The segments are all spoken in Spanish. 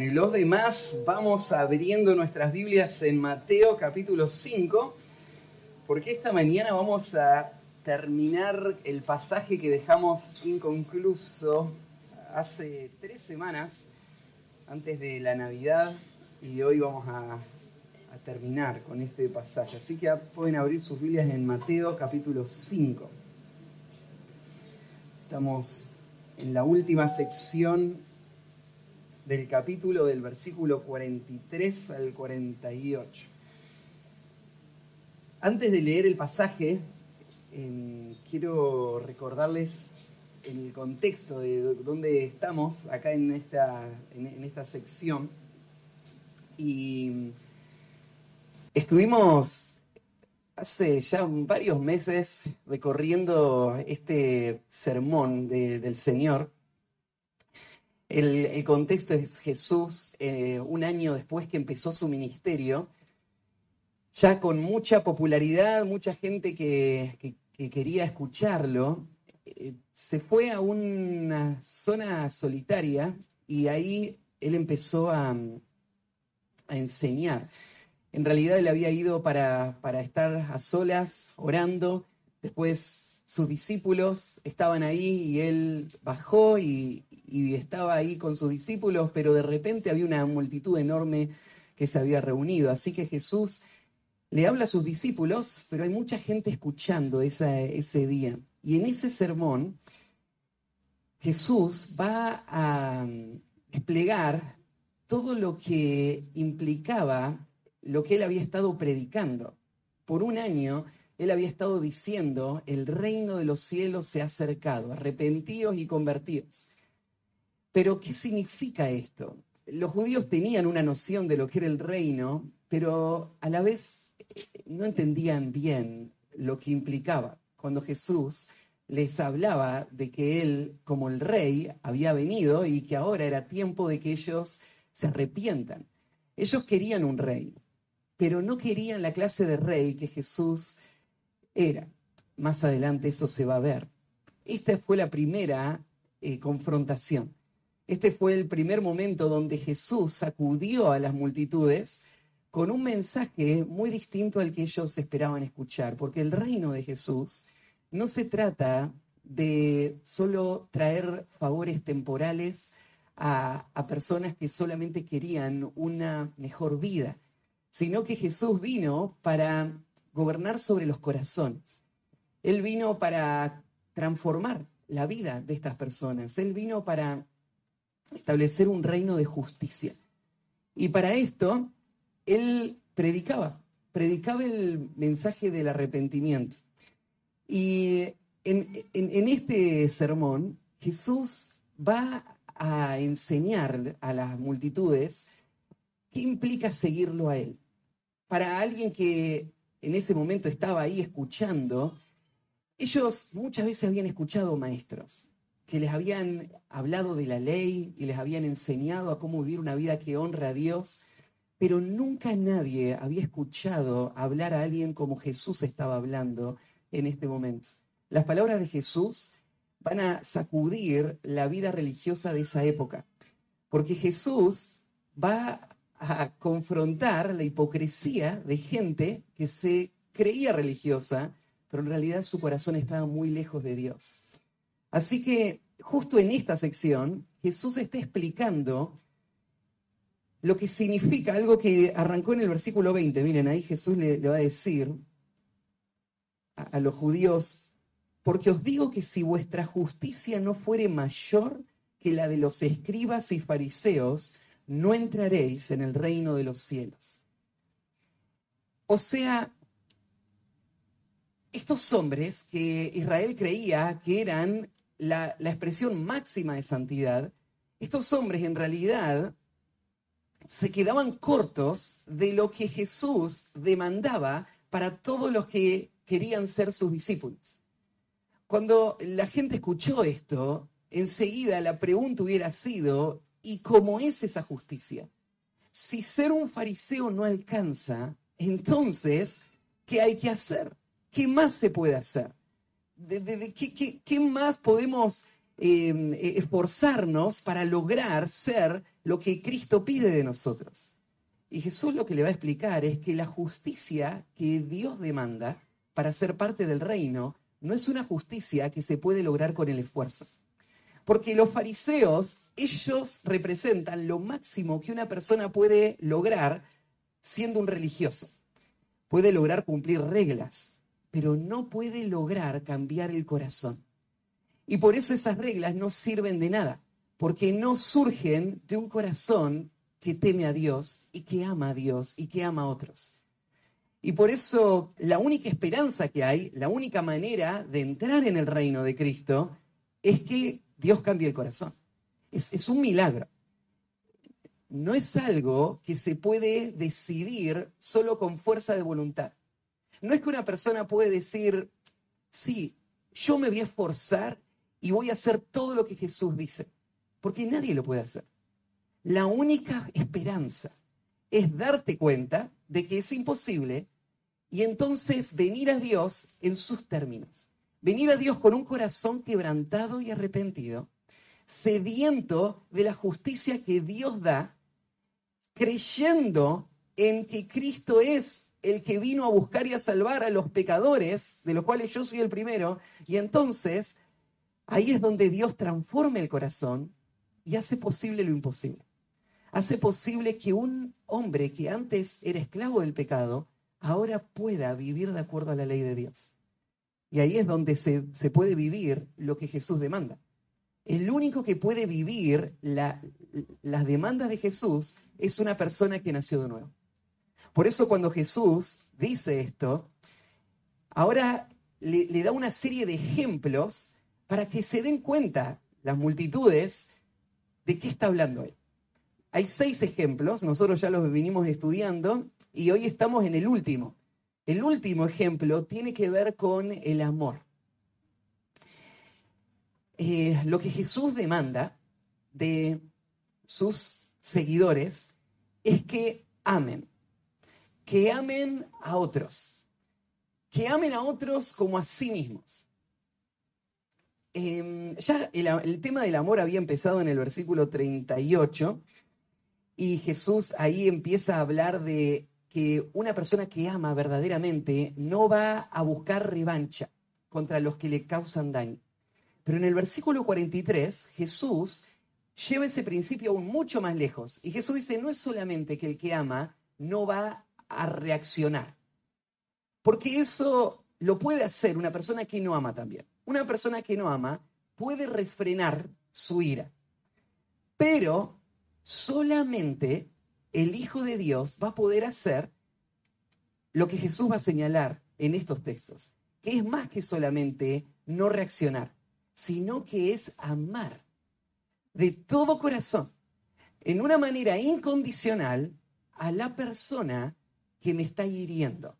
Y los demás vamos abriendo nuestras Biblias en Mateo capítulo 5, porque esta mañana vamos a terminar el pasaje que dejamos inconcluso hace tres semanas, antes de la Navidad, y hoy vamos a, a terminar con este pasaje. Así que pueden abrir sus Biblias en Mateo capítulo 5. Estamos en la última sección del capítulo del versículo 43 al 48. Antes de leer el pasaje, em, quiero recordarles el contexto de dónde estamos acá en esta, en esta sección. Y estuvimos hace ya varios meses recorriendo este sermón del Señor el, contexto es Jesús, eh, un año después que empezó su ministerio, ya con mucha popularidad, mucha gente que, quería escucharlo, eh, se fue a una zona solitaria y ahí él empezó a, enseñar. En realidad él había ido para, para estar a solas, orando, después sus discípulos estaban ahí y él bajó y, estaba ahí con sus discípulos, pero de repente había una multitud enorme que se había reunido. Así que Jesús le habla a sus discípulos, pero hay mucha gente escuchando ese día. Y en ese sermón, Jesús va a desplegar todo lo que implicaba lo que él había estado predicando. Por un año, él había estado diciendo, el reino de los cielos se ha acercado, arrepentidos y convertidos. Pero, ¿qué significa esto? Los judíos tenían una noción de lo que era el reino, pero a la vez eh, no entendían bien lo que implicaba. Cuando Jesús les hablaba de que Él, como el rey, había venido y que ahora era tiempo de que ellos se arrepientan. Ellos querían un rey, pero no querían la clase de rey que Jesús era. Más adelante eso se va a ver. Esta fue la primera eh, confrontación. Este fue el primer momento donde Jesús sacudió a las multitudes con un mensaje muy distinto al que ellos esperaban escuchar, porque el reino de Jesús no se trata de solo traer favores temporales a, a, personas que solamente querían una mejor vida, sino que Jesús vino para gobernar sobre los corazones. Él vino para transformar la vida de estas personas. Él vino para establecer un reino de justicia. Y para esto, él predicaba, predicaba el mensaje del arrepentimiento. Y en, este sermón, Jesús va a enseñar a las multitudes qué implica seguirlo a él. Para alguien que en ese momento estaba ahí escuchando, ellos muchas veces habían escuchado maestros que les habían hablado de la ley y les habían enseñado a cómo vivir una vida que honra a Dios, pero nunca nadie había escuchado hablar a alguien como Jesús estaba hablando en este momento. Las palabras de Jesús van a sacudir la vida religiosa de esa época, porque Jesús va a confrontar la hipocresía de gente que se creía religiosa, pero en realidad su corazón estaba muy lejos de Dios. Así que justo en esta sección, Jesús está explicando lo que significa algo que arrancó en el versículo 20. Miren, ahí Jesús le, va a decir a, a los judíos, porque os digo que si vuestra justicia no fuere mayor que la de los escribas y fariseos, no entraréis en el reino de los cielos. O sea, estos hombres que Israel creía que eran la, expresión máxima de santidad, estos hombres en realidad se quedaban cortos de lo que Jesús demandaba para todos los que querían ser sus discípulos. Cuando la gente escuchó esto, enseguida la pregunta hubiera sido, ¿Y cómo es esa justicia? Si ser un fariseo no alcanza, entonces, ¿qué hay que hacer? ¿Qué más se puede hacer? ¿De, qué, más podemos em, e, esforzarnos para lograr ser lo que Cristo pide de nosotros. Y Jesús lo que le va a explicar es que la justicia que Dios demanda para ser parte del reino no es una justicia que se puede lograr con el esfuerzo. Porque los fariseos, ellos representan lo máximo que una persona puede lograr siendo un religioso. Puede lograr cumplir reglas, pero no puede lograr cambiar el corazón. Y por eso esas reglas no sirven de nada, porque no surgen de un corazón que teme a Dios y que ama a Dios y que ama a otros. Y por eso la única esperanza que hay, la única manera de entrar en el reino de Cristo es que Dios cambie el corazón. Es, es un milagro. No es algo que se puede decidir solo con fuerza de voluntad. No es que una persona puede decir, sí, yo me voy a esforzar y voy a hacer todo lo que Jesús dice, porque nadie lo puede hacer. La única esperanza es darte cuenta de que es imposible y entonces venir a Dios en sus términos. Venir a Dios con un corazón quebrantado y arrepentido, sediento de la justicia que Dios da, creyendo en que Cristo es el que vino a buscar y a salvar a los pecadores, de los cuales yo soy el primero, y entonces ahí es donde Dios transforma el corazón y hace posible lo imposible hace posible que un hombre que antes era esclavo del pecado, ahora pueda vivir de acuerdo a la ley de Dios. Y ahí es donde se, puede vivir lo que Jesús demanda. El único que puede vivir las demandas de Jesús es una persona que nació de nuevo. Por eso cuando Jesús dice esto, ahora le, da una serie de ejemplos para que se den cuenta las multitudes de qué está hablando él. Hay seis ejemplos, nosotros ya los venimos estudiando y hoy estamos en el último. El último ejemplo tiene que ver con el amor. Eh, lo que Jesús demanda de sus seguidores es que amen, que amen a otros, que amen a otros como a sí mismos. Em, ya el, el, tema del amor había empezado en el versículo 38 y Jesús ahí empieza a hablar de que una persona que ama verdaderamente no va a buscar revancha contra los que le causan daño. Pero en el versículo 43, Jesús lleva ese principio aún mucho más lejos. Y Jesús dice, no es solamente que el que ama no va a reaccionar, porque eso lo puede hacer una persona que no ama también. Una persona que no ama puede refrenar su ira, pero solamente el Hijo de Dios va a poder hacer lo que Jesús va a señalar en estos textos, que es más que solamente no reaccionar, sino que es amar de todo corazón, en una manera incondicional, a la persona que me está hiriendo.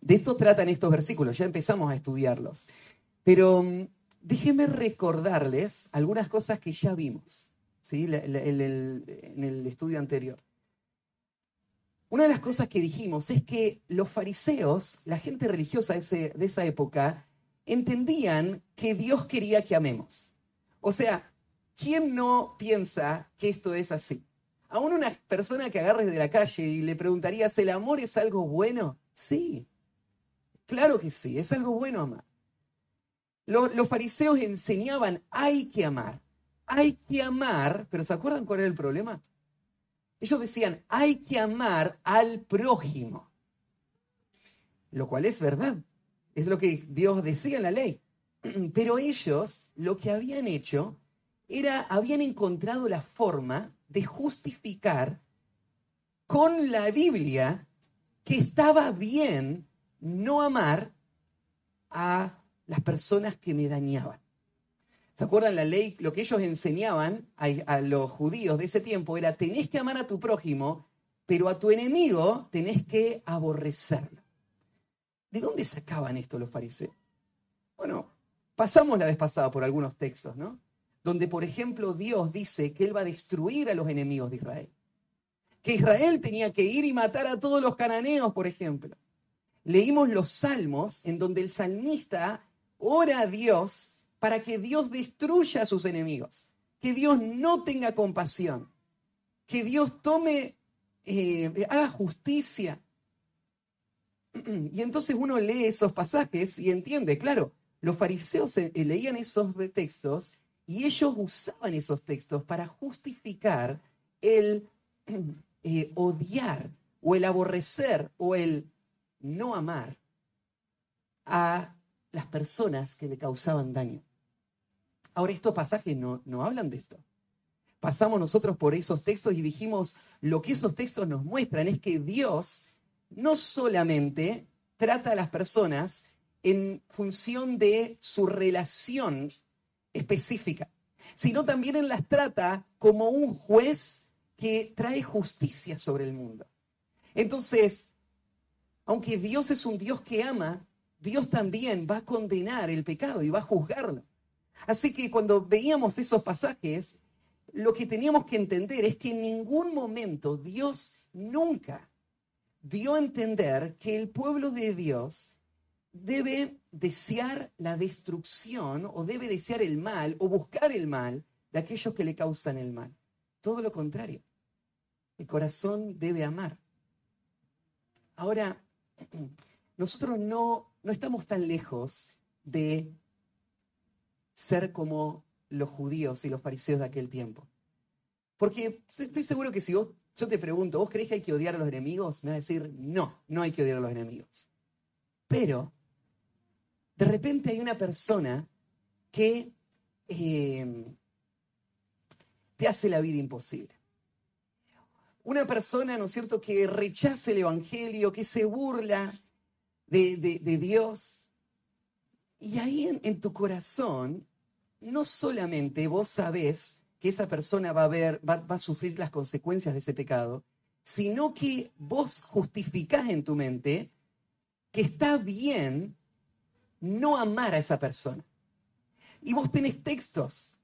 De esto tratan estos versículos, ya empezamos a estudiarlos. Pero mm, déjenme recordarles algunas cosas que ya vimos en el estudio anterior. Una de las cosas que dijimos es que los fariseos, la gente religiosa de esa época, entendían que Dios quería que amemos. O sea, ¿quién no piensa que esto es así? Aún una persona que agarres de la calle y le preguntarías, ¿el amor es algo bueno? Sí, claro que sí, es algo bueno amar. los fariseos enseñaban, hay que amar hay que amar, pero ¿se acuerdan cuál era el problema? Ellos decían, hay que amar al prójimo, lo cual es verdad, es lo que Dios decía en la ley. Pero ellos lo que habían hecho era, habían encontrado la forma de justificar con la Biblia que estaba bien no amar a las personas que me dañaban. ¿Se acuerdan la ley? Lo que ellos enseñaban a, los judíos de ese tiempo era, tenés que amar a tu prójimo, pero a tu enemigo tenés que aborrecerlo. ¿De dónde sacaban esto los fariseos? Bueno, pasamos la vez pasada por algunos textos, ¿no? Donde, por ejemplo, Dios dice que Él va a destruir a los enemigos de Israel. Que Israel tenía que ir y matar a todos los cananeos, por ejemplo. Leímos los salmos en donde el salmista ora a Dios para que Dios destruya a sus enemigos. que Dios no tenga compasión, que Dios tome, eh, haga justicia. Y entonces uno lee esos pasajes y entiende, claro, los fariseos eh, leían esos textos y ellos usaban esos textos para justificar el eh, odiar o el aborrecer o el no amar a las personas que le causaban daño. Ahora, estos pasajes no, no hablan de esto. Pasamos nosotros por esos textos y dijimos, lo que esos textos nos muestran es que Dios no solamente trata a las personas en función de su relación específica, sino también en las trata como un juez que trae justicia sobre el mundo. Entonces, aunque Dios es un Dios que ama, Dios también va a condenar el pecado y va a juzgarlo. Así que cuando veíamos esos pasajes, lo que teníamos que entender es que en ningún momento Dios nunca dio a entender que el pueblo de Dios debe desear la destrucción o debe desear el mal o buscar el mal de aquellos que le causan el mal. Todo lo contrario. El corazón debe amar. Ahora, nosotros no, no estamos tan lejos de ser como los judíos y los fariseos de aquel tiempo. Porque estoy seguro que si vos, yo te pregunto, ¿vos crees que hay que odiar a los enemigos? Me va a decir, no, no hay que odiar a los enemigos. Pero de repente hay una persona que eh, te hace la vida imposible. Una persona, ¿no es cierto?, que rechaza el Evangelio, que se burla de, Dios. Y ahí en, tu corazón, no solamente vos sabés que esa persona va a, ver, va, va a sufrir las consecuencias de ese pecado, sino que vos justificás en tu mente que está bien no amar a esa persona. Y vos tenés textos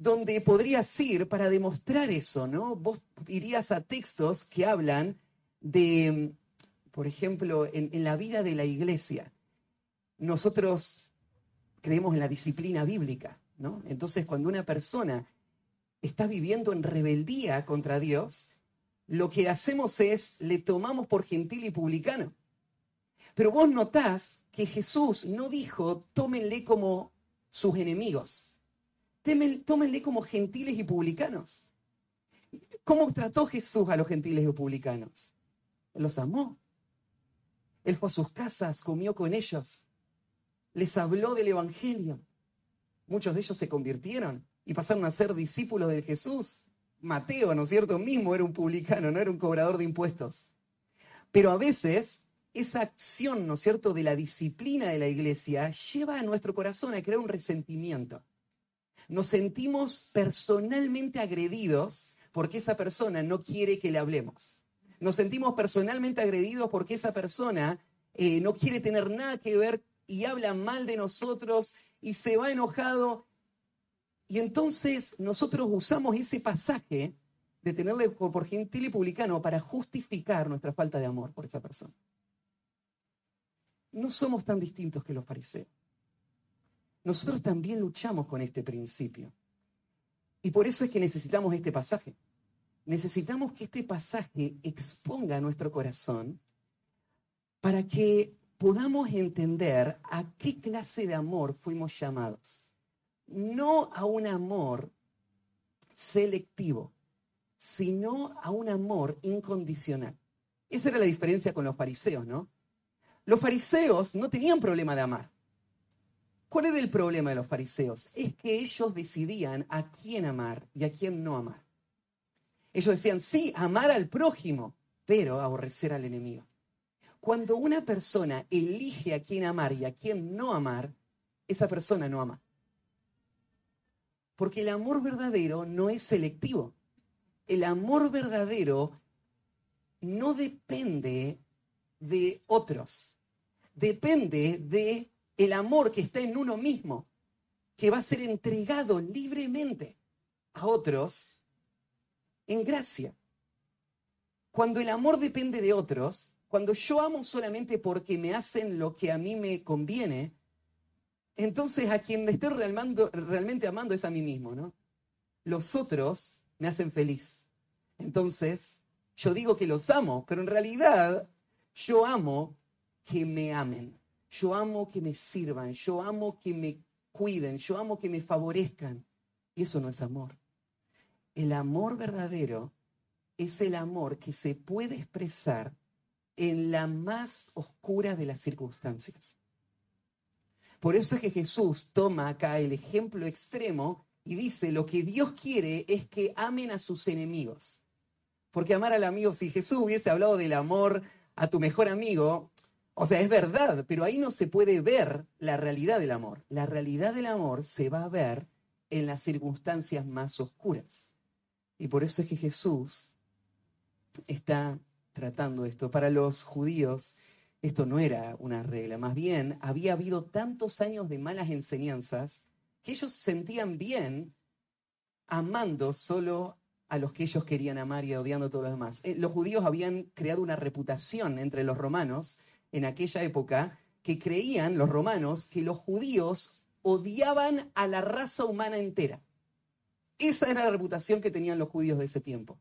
donde podrías ir para demostrar eso, ¿no? Vos irías a textos que hablan de, por ejemplo, en, la vida de la iglesia. Nosotros creemos en la disciplina bíblica, ¿no? Entonces, cuando una persona está viviendo en rebeldía contra Dios, lo que hacemos es le tomamos por gentil y publicano. Pero vos notás que Jesús no dijo, tómenle como sus enemigos, tómenle como gentiles y publicanos. ¿Cómo trató Jesús a los gentiles y publicanos? Los amó. Él fue a sus casas, comió con ellos, les habló del Evangelio. Muchos de ellos se convirtieron y pasaron a ser discípulos de Jesús. Mateo, ¿no es cierto? Mismo era un publicano, no era un cobrador de impuestos. Pero a veces esa acción, ¿no es cierto?, de la disciplina de la iglesia lleva a nuestro corazón a crear un resentimiento. Nos sentimos personalmente agredidos porque esa persona no quiere que le hablemos. Nos sentimos personalmente agredidos porque esa persona eh, no quiere tener nada que ver y habla mal de nosotros y se va enojado. Y entonces nosotros usamos ese pasaje de tenerle por gentil y publicano para justificar nuestra falta de amor por esa persona no somos tan distintos que los fariseos. Nosotros también luchamos con este principio. Y por eso es que necesitamos este pasaje. Necesitamos que este pasaje exponga nuestro corazón para que podamos entender a qué clase de amor fuimos llamados. No a un amor selectivo, sino a un amor incondicional. Esa era la diferencia con los fariseos, ¿no? Los fariseos no tenían problema de amar. ¿Cuál era el problema de los fariseos? Es que ellos decidían a quién amar y a quién no amar. Ellos decían, sí, amar al prójimo, pero aborrecer al enemigo. Cuando una persona elige a quién amar y a quién no amar, esa persona no ama. Porque el amor verdadero no es selectivo. El amor verdadero no depende de otros. Depende de el amor que está en uno mismo, que va a ser entregado libremente a otros en gracia. Cuando el amor depende de otros, cuando yo amo solamente porque me hacen lo que a mí me conviene, entonces a quien estoy realmente amando es a mí mismo, ¿no? los otros me hacen feliz. Entonces, yo digo que los amo, pero en realidad yo amo que me amen. Yo amo que me sirvan. Yo amo que me cuiden. Yo amo que me favorezcan. Y eso no es amor. El amor verdadero es el amor que se puede expresar en la más oscura de las circunstancias. Por eso es que Jesús toma acá el ejemplo extremo y dice, lo que Dios quiere es que amen a sus enemigos. Porque amar al amigo, si Jesús hubiese hablado del amor a tu mejor amigo, o sea, es verdad, pero ahí no se puede ver la realidad del amor. La realidad del amor se va a ver en las circunstancias más oscuras. Y por eso es que Jesús está tratando esto. Para los judíos esto no era una regla, más bien había habido tantos años de malas enseñanzas que ellos se sentían bien amando solo a los que ellos querían amar y odiando a todos los demás. Eh, los judíos habían creado una reputación entre los romanos en aquella época que creían los romanos que los judíos odiaban a la raza humana entera. Esa era la reputación que tenían los judíos de ese tiempo.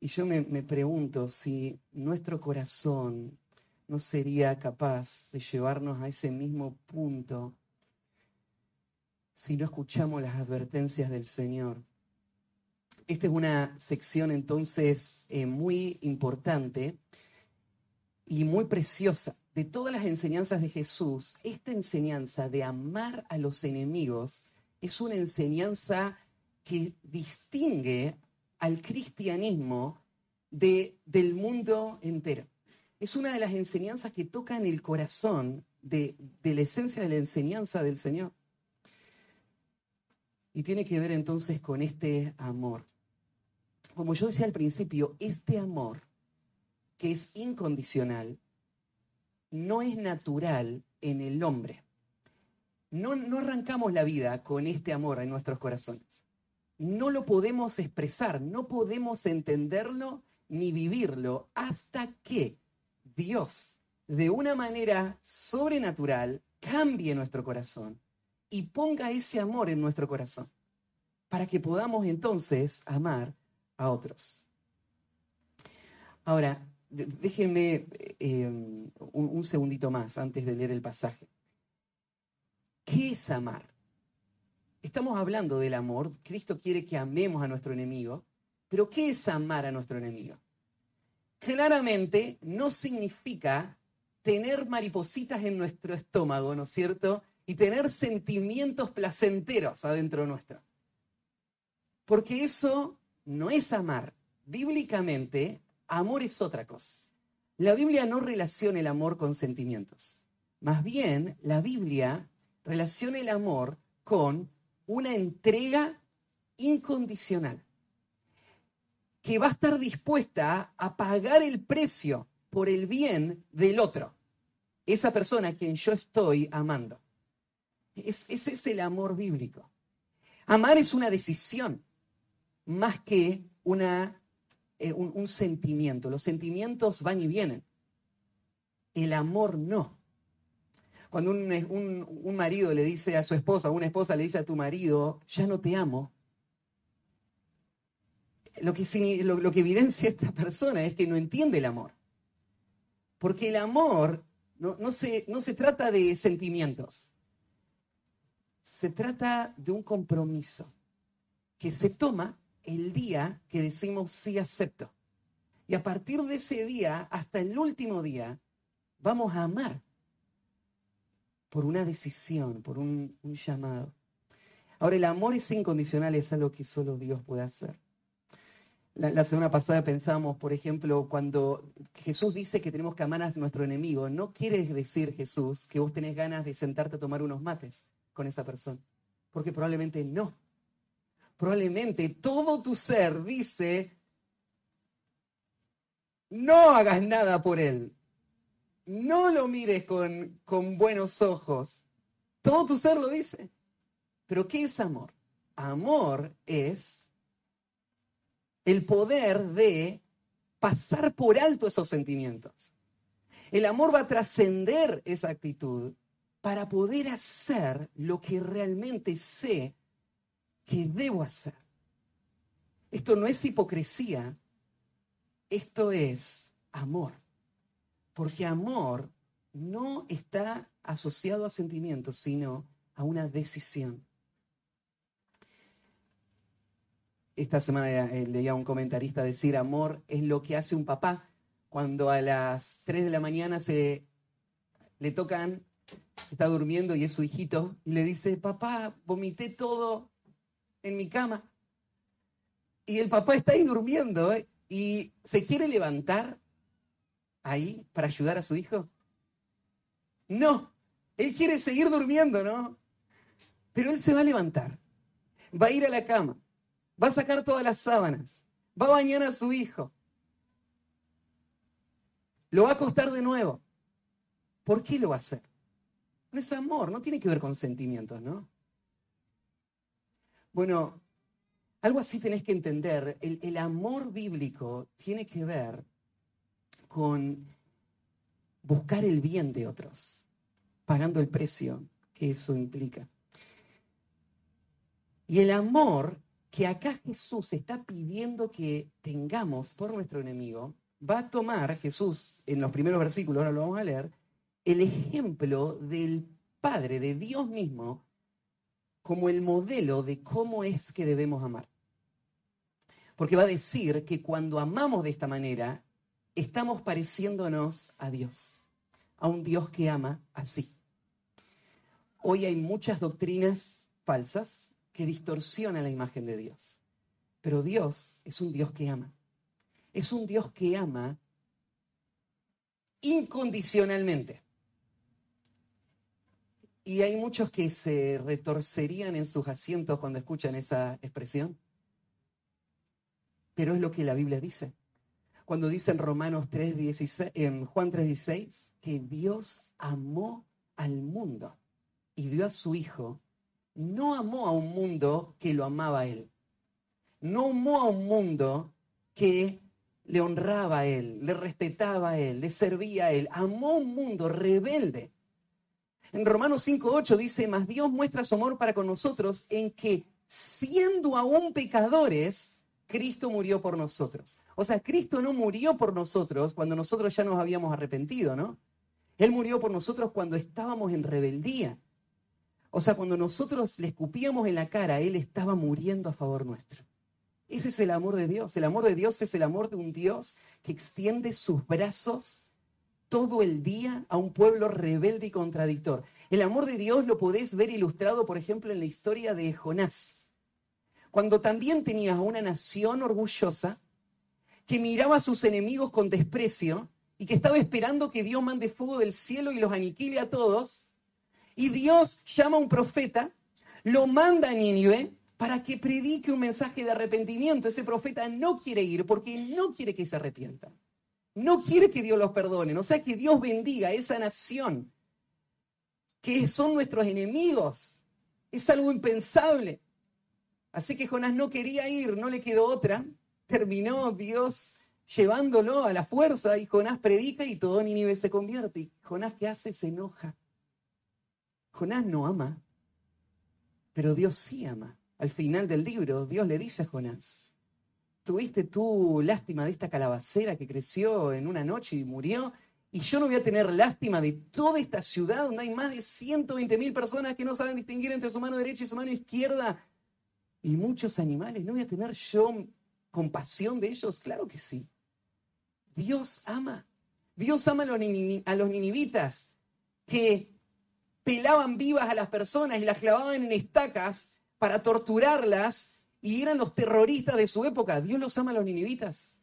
Y yo me, pregunto si nuestro corazón no sería capaz de llevarnos a ese mismo punto si no escuchamos las advertencias del Señor. Esta es una sección entonces eh, muy importante y muy preciosa. De todas las enseñanzas de Jesús, esta enseñanza de amar a los enemigos es una enseñanza que distingue al cristianismo de, del mundo entero. Es una de las enseñanzas que tocan el corazón de, de la esencia de la enseñanza del Señor. Y tiene que ver entonces con este amor. Como yo decía al principio, este amor que es incondicional no es natural en el hombre. No, no arrancamos la vida con este amor en nuestros corazones. No lo podemos expresar, no podemos entenderlo ni vivirlo hasta que Dios, de una manera sobrenatural, cambie nuestro corazón y ponga ese amor en nuestro corazón, para que podamos entonces amar a otros. Ahora, déjenme em, un, segundito más antes de leer el pasaje. ¿Qué es amar? Estamos hablando del amor. Cristo quiere que amemos a nuestro enemigo. Pero ¿qué es amar a nuestro enemigo? Claramente no significa tener maripositas en nuestro estómago, ¿no es cierto? y tener sentimientos placenteros adentro nuestro. Porque eso no es amar. Bíblicamente, amor es otra cosa. La Biblia no relaciona el amor con sentimientos. Más bien, la Biblia relaciona el amor con una entrega incondicional, que va a estar dispuesta a pagar el precio por el bien del otro, esa persona a quien yo estoy amando ese es el amor bíblico. Amar es una decisión más que una, eh, un, sentimiento. Los sentimientos van y vienen. El amor no. Cuando un, marido le dice a su esposa, una esposa le dice a tu marido, ya no te amo, lo que, lo que evidencia esta persona es que no entiende el amor. Porque el amor no, no, se, no se trata de sentimientos se trata de un compromiso que se toma el día que decimos sí acepto. Y a partir de ese día hasta el último día, vamos a amar por una decisión, por un, llamado. Ahora, el amor es incondicional, es algo que solo Dios puede hacer. La, la, semana pasada pensamos, por ejemplo, cuando Jesús dice que tenemos que amar a nuestro enemigo, no quiere decir Jesús que vos tenés ganas de sentarte a tomar unos mates con esa persona? Porque probablemente no. Probablemente todo tu ser dice, no hagas nada por él. No lo mires con, con buenos ojos. Todo tu ser lo dice. Pero ¿qué es amor? Amor es el poder de pasar por alto esos sentimientos. El amor va a trascender esa actitud para poder hacer lo que realmente sé que debo hacer. Esto no es hipocresía, esto es amor. Porque amor no está asociado a sentimientos, sino a una decisión. Esta semana eh, leía a un comentarista decir, amor es lo que hace un papá cuando a las 3 de la mañana se le tocan, está durmiendo y es su hijito, y le dice, papá, vomité todo en mi cama. Y el papá está ahí durmiendo ¿eh? y se quiere levantar ahí para ayudar a su hijo. No, él quiere seguir durmiendo, ¿no? Pero él se va a levantar, va a ir a la cama, va a sacar todas las sábanas, va a bañar a su hijo, lo va a acostar de nuevo. ¿Por qué lo va a hacer? No es amor, no tiene que ver con sentimientos, ¿no? Bueno, algo así tenés que entender. El, amor bíblico tiene que ver con buscar el bien de otros, pagando el precio que eso implica. Y el amor que acá Jesús está pidiendo que tengamos por nuestro enemigo, va a tomar Jesús en los primeros versículos, ahora lo vamos a leer, el ejemplo del Padre, de Dios mismo, como el modelo de cómo es que debemos amar. Porque va a decir que cuando amamos de esta manera, estamos pareciéndonos a Dios, a un Dios que ama así. Hoy hay muchas doctrinas falsas que distorsiona la imagen de Dios. Pero Dios es un Dios que ama. Es un Dios que ama incondicionalmente. Y hay muchos que se retorcerían en sus asientos cuando escuchan esa expresión. Pero es lo que la Biblia dice. Cuando dice en Romanos 3, en Juan 3:16, que Dios amó al mundo y dio a su Hijo no amó a un mundo que lo amaba a él. No amó a un mundo que le honraba a él, le respetaba a él, le servía a él. Amó a un mundo rebelde. En Romanos 5.8 dice, mas Dios muestra su amor para con nosotros en que siendo aún pecadores, Cristo murió por nosotros. O sea, Cristo no murió por nosotros cuando nosotros ya nos habíamos arrepentido, ¿no? Él murió por nosotros cuando estábamos en rebeldía. O sea, cuando nosotros le escupíamos en la cara, Él estaba muriendo a favor nuestro. Ese es el amor de Dios. El amor de Dios es el amor de un Dios que extiende sus brazos todo el día a un pueblo rebelde y contradictor. El amor de Dios lo podés ver ilustrado, por ejemplo, en la historia de Jonás. Cuando también tenías una nación orgullosa que miraba a sus enemigos con desprecio y que estaba esperando que Dios mande fuego del cielo y los aniquile a todos, y Dios llama a un profeta, lo manda a Nínive para que predique un mensaje de arrepentimiento. Ese profeta no quiere ir porque no quiere que se arrepientan. No quiere que Dios los perdone. O sea, que Dios bendiga a esa nación que son nuestros enemigos. Es algo impensable. Así que Jonás no quería ir, no le quedó otra. Terminó Dios llevándolo a la fuerza y Jonás predica y todo Nínive se convierte. Y Jonás, ¿qué hace? Se enoja. Jonás no ama, pero Dios sí ama. Al final del libro, Dios le dice a Jonás, tuviste tú lástima de esta calabacera que creció en una noche y murió, y yo no voy a tener lástima de toda esta ciudad donde hay más de 120 mil personas que no saben distinguir entre su mano derecha y su mano izquierda, y muchos animales. ¿No voy a tener yo compasión de ellos? Claro que sí. Dios ama. Dios ama a los, a los ninivitas que pelaban vivas a las personas y las clavaban en estacas para torturarlas y eran los terroristas de su época. Dios los ama a los ninivitas.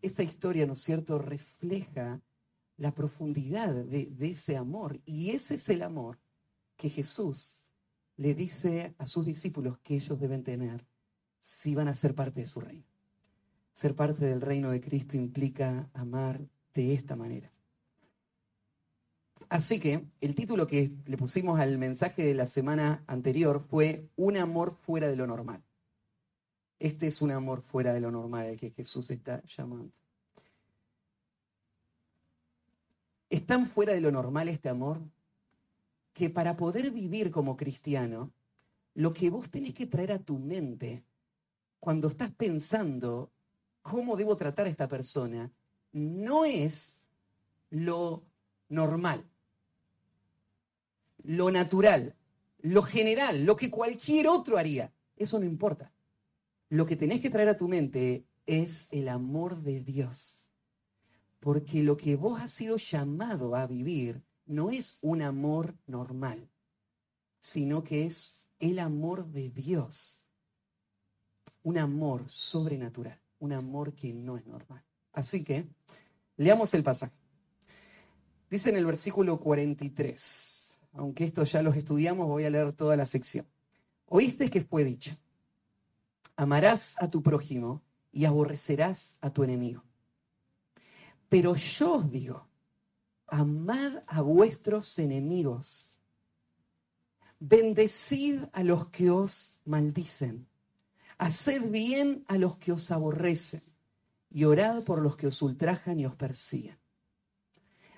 Esta historia, ¿no es cierto?, refleja la profundidad de, de, ese amor. Y ese es el amor que Jesús le dice a sus discípulos que ellos deben tener si van a ser parte de su reino. Ser parte del reino de Cristo implica amar de esta manera. Así que el título que le pusimos al mensaje de la semana anterior fue Un amor fuera de lo normal. Este es un amor fuera de lo normal el que Jesús está llamando. ¿Es tan fuera de lo normal este amor que para poder vivir como cristiano, lo que vos tenés que traer a tu mente cuando estás pensando cómo debo tratar a esta persona, no es lo normal, lo natural, lo general, lo que cualquier otro haría. Eso no importa. Lo que tenés que traer a tu mente es el amor de Dios. Porque lo que vos has sido llamado a vivir no es un amor normal, sino que es el amor de Dios. Un amor sobrenatural, un amor que no es normal. Así que, leamos el pasaje. Dice en el versículo 43, aunque esto ya los estudiamos, voy a leer toda la sección. Oíste que fue dicho, amarás a tu prójimo y aborrecerás a tu enemigo. Pero yo os digo, amad a vuestros enemigos, bendecid a los que os maldicen, haced bien a los que os aborrecen y orad por los que os ultrajan y os persiguen,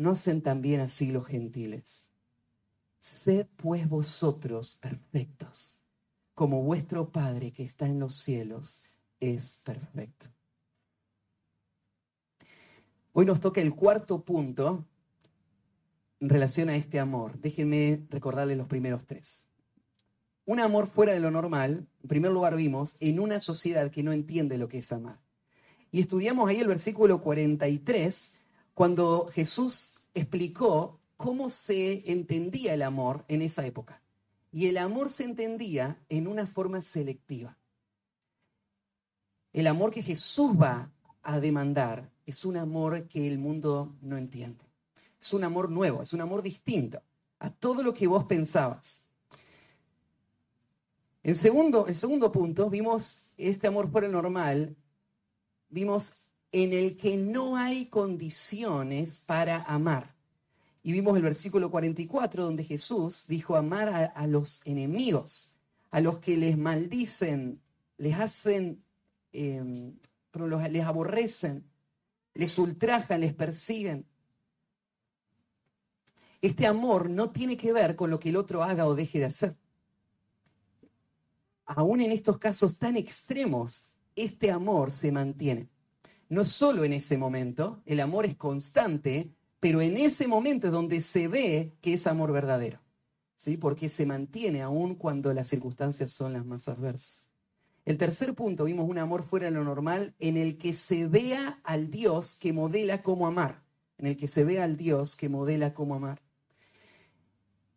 ¿No hacen también así los gentiles? Sed pues vosotros perfectos, como vuestro Padre que está en los cielos es perfecto. Hoy nos toca el cuarto punto en relación a este amor. Déjenme recordarles los primeros tres. Un amor fuera de lo normal, en primer lugar vimos, en una sociedad que no entiende lo que es amar. Y estudiamos ahí el versículo 43, cuando Jesús explicó cómo se entendía el amor en esa época. Y el amor se entendía en una forma selectiva. El amor que Jesús va a demandar es un amor que el mundo no entiende. Es un amor nuevo, es un amor distinto a todo lo que vos pensabas. En segundo, segundo punto, vimos este amor por el normal, vimos en el que no hay condiciones para amar. Y vimos el versículo 44 donde Jesús dijo amar a, los enemigos, a los que les maldicen, les hacen, eh, les aborrecen, les ultrajan, les persiguen. Este amor no tiene que ver con lo que el otro haga o deje de hacer. Aún en estos casos tan extremos, este amor se mantiene. No solo en ese momento, el amor es constante, pero en ese momento es donde se ve que es amor verdadero. ¿sí? Porque se mantiene aún cuando las circunstancias son las más adversas. El tercer punto, vimos un amor fuera de lo normal en el que se vea al Dios que modela cómo amar, en el que se vea al Dios que modela cómo amar.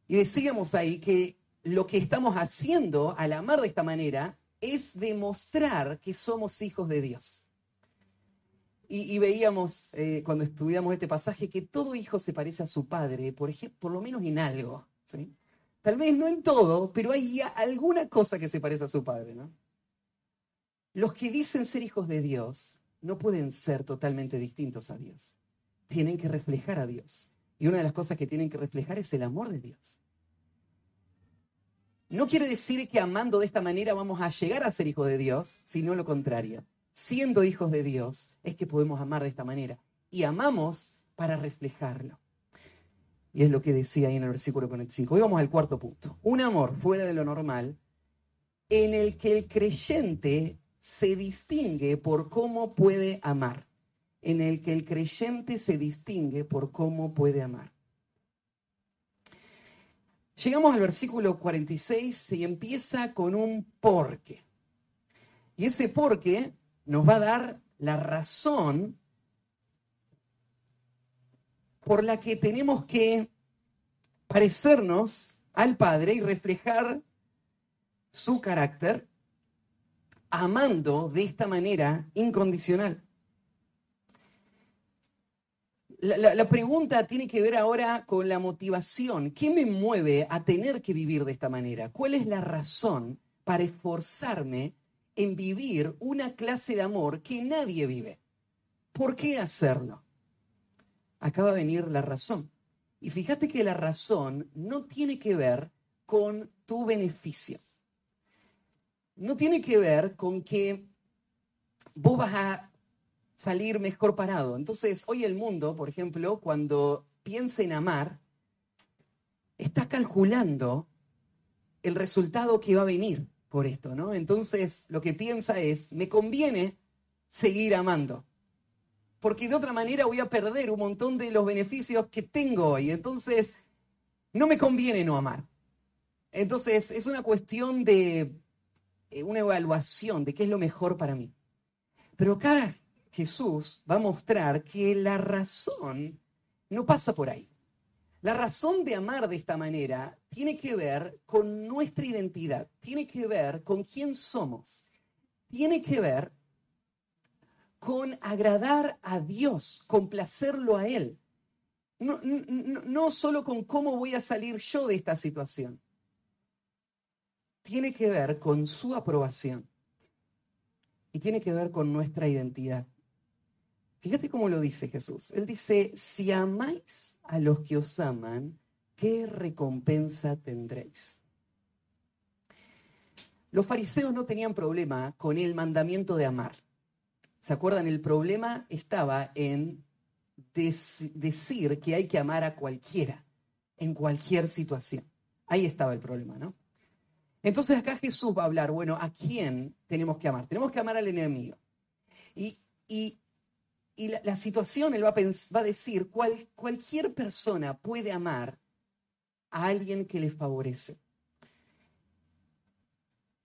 Y decíamos ahí que lo que estamos haciendo al amar de esta manera es demostrar que somos hijos de Dios. Y, veíamos eh, cuando estudiamos este pasaje que todo hijo se parece a su padre, por, ejemplo, por lo menos en algo. Tal vez no en todo, pero hay alguna cosa que se parece a su padre. ¿no? Los que dicen ser hijos de Dios no pueden ser totalmente distintos a Dios. Tienen que reflejar a Dios. Y una de las cosas que tienen que reflejar es el amor de Dios. No quiere decir que amando de esta manera vamos a llegar a ser hijos de Dios, sino lo contrario. Siendo hijos de Dios es que podemos amar de esta manera. Y amamos para reflejarlo. Y es lo que decía ahí en el versículo 45. Hoy vamos al cuarto punto. Un amor fuera de lo normal en el que el creyente se distingue por cómo puede amar, en el que el creyente se distingue por cómo puede amar. Llegamos al versículo 46 y empieza con un porque. Y ese porque nos va a dar la razón por la que tenemos que parecernos al Padre y reflejar su carácter amando de esta manera incondicional. la, pregunta tiene que ver ahora con la motivación. ¿Qué me mueve a tener que vivir de esta manera? ¿Cuál es la razón para esforzarme en vivir una clase de amor que nadie vive? ¿Por qué hacerlo? Acaba de venir la razón. Y fíjate que la razón no tiene que ver con tu beneficio. No tiene que ver con que vos vas a salir mejor parado. Entonces, hoy el mundo, por ejemplo, cuando piensa en amar, está calculando el resultado que va a venir por esto, ¿no? Entonces, lo que piensa es, me conviene seguir amando, porque de otra manera voy a perder un montón de los beneficios que tengo hoy. Entonces, no me conviene no amar. Entonces, es una cuestión de eh, una evaluación de qué es lo mejor para mí. Pero cada Jesús va a mostrar que la razón no pasa por ahí. La razón de amar de esta manera tiene que ver con nuestra identidad, tiene que ver con quién somos, tiene que ver con agradar a Dios, complacerlo a Él. No, no, solo con cómo voy a salir yo de esta situación. Tiene que ver con su aprobación y tiene que ver con nuestra identidad. Fíjate cómo lo dice Jesús. Él dice, si amáis a los que os aman, ¿qué recompensa tendréis? Los fariseos no tenían problema con el mandamiento de amar. ¿Se acuerdan? El problema estaba en decir que hay que amar a cualquiera, en cualquier situación. Ahí estaba el problema, ¿no? Entonces acá Jesús va a hablar, bueno, ¿a quién tenemos que amar? Tenemos que amar al enemigo. Y, y y la, situación, él va a, decir, cual, cualquier persona puede amar a alguien que le favorece.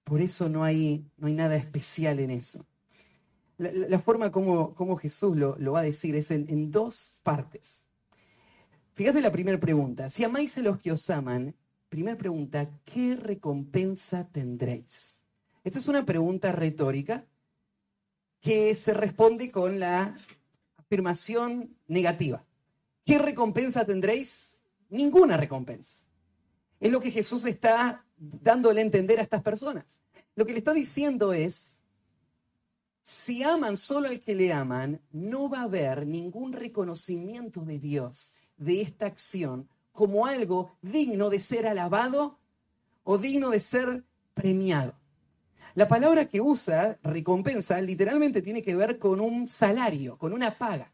Por eso no hay, no hay nada especial en eso. La, forma como, como, Jesús lo, va a decir es en, en dos partes. Fíjate la primera pregunta. Si amáis a los que os aman, primera pregunta, ¿qué recompensa tendréis? Esta es una pregunta retórica que se responde con la afirmación negativa. ¿Qué recompensa tendréis? Ninguna recompensa. Es lo que Jesús está dándole a entender a estas personas. Lo que le está diciendo es, si aman solo al que le aman, no va a haber ningún reconocimiento de Dios de esta acción como algo digno de ser alabado o digno de ser premiado. La palabra que usa, recompensa, literalmente tiene que ver con un salario, con una paga.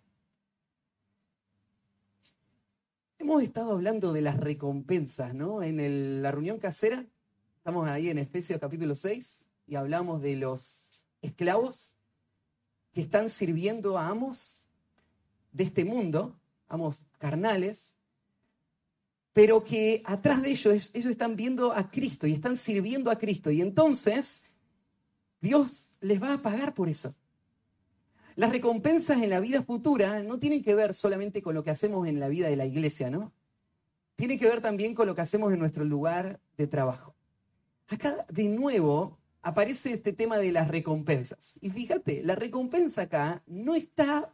Hemos estado hablando de las recompensas, ¿no? En la reunión casera, estamos ahí en Efesios capítulo 6 y hablamos de los esclavos que están sirviendo a amos de este mundo, amos carnales, pero que atrás de ellos ellos están viendo a Cristo y están sirviendo a Cristo. Y entonces Dios les va a pagar por eso. Las recompensas en la vida futura no tienen que ver solamente con lo que hacemos en la vida de la iglesia, ¿no? Tiene que ver también con lo que hacemos en nuestro lugar de trabajo. Acá de nuevo aparece este tema de las recompensas. Y fíjate, la recompensa acá no está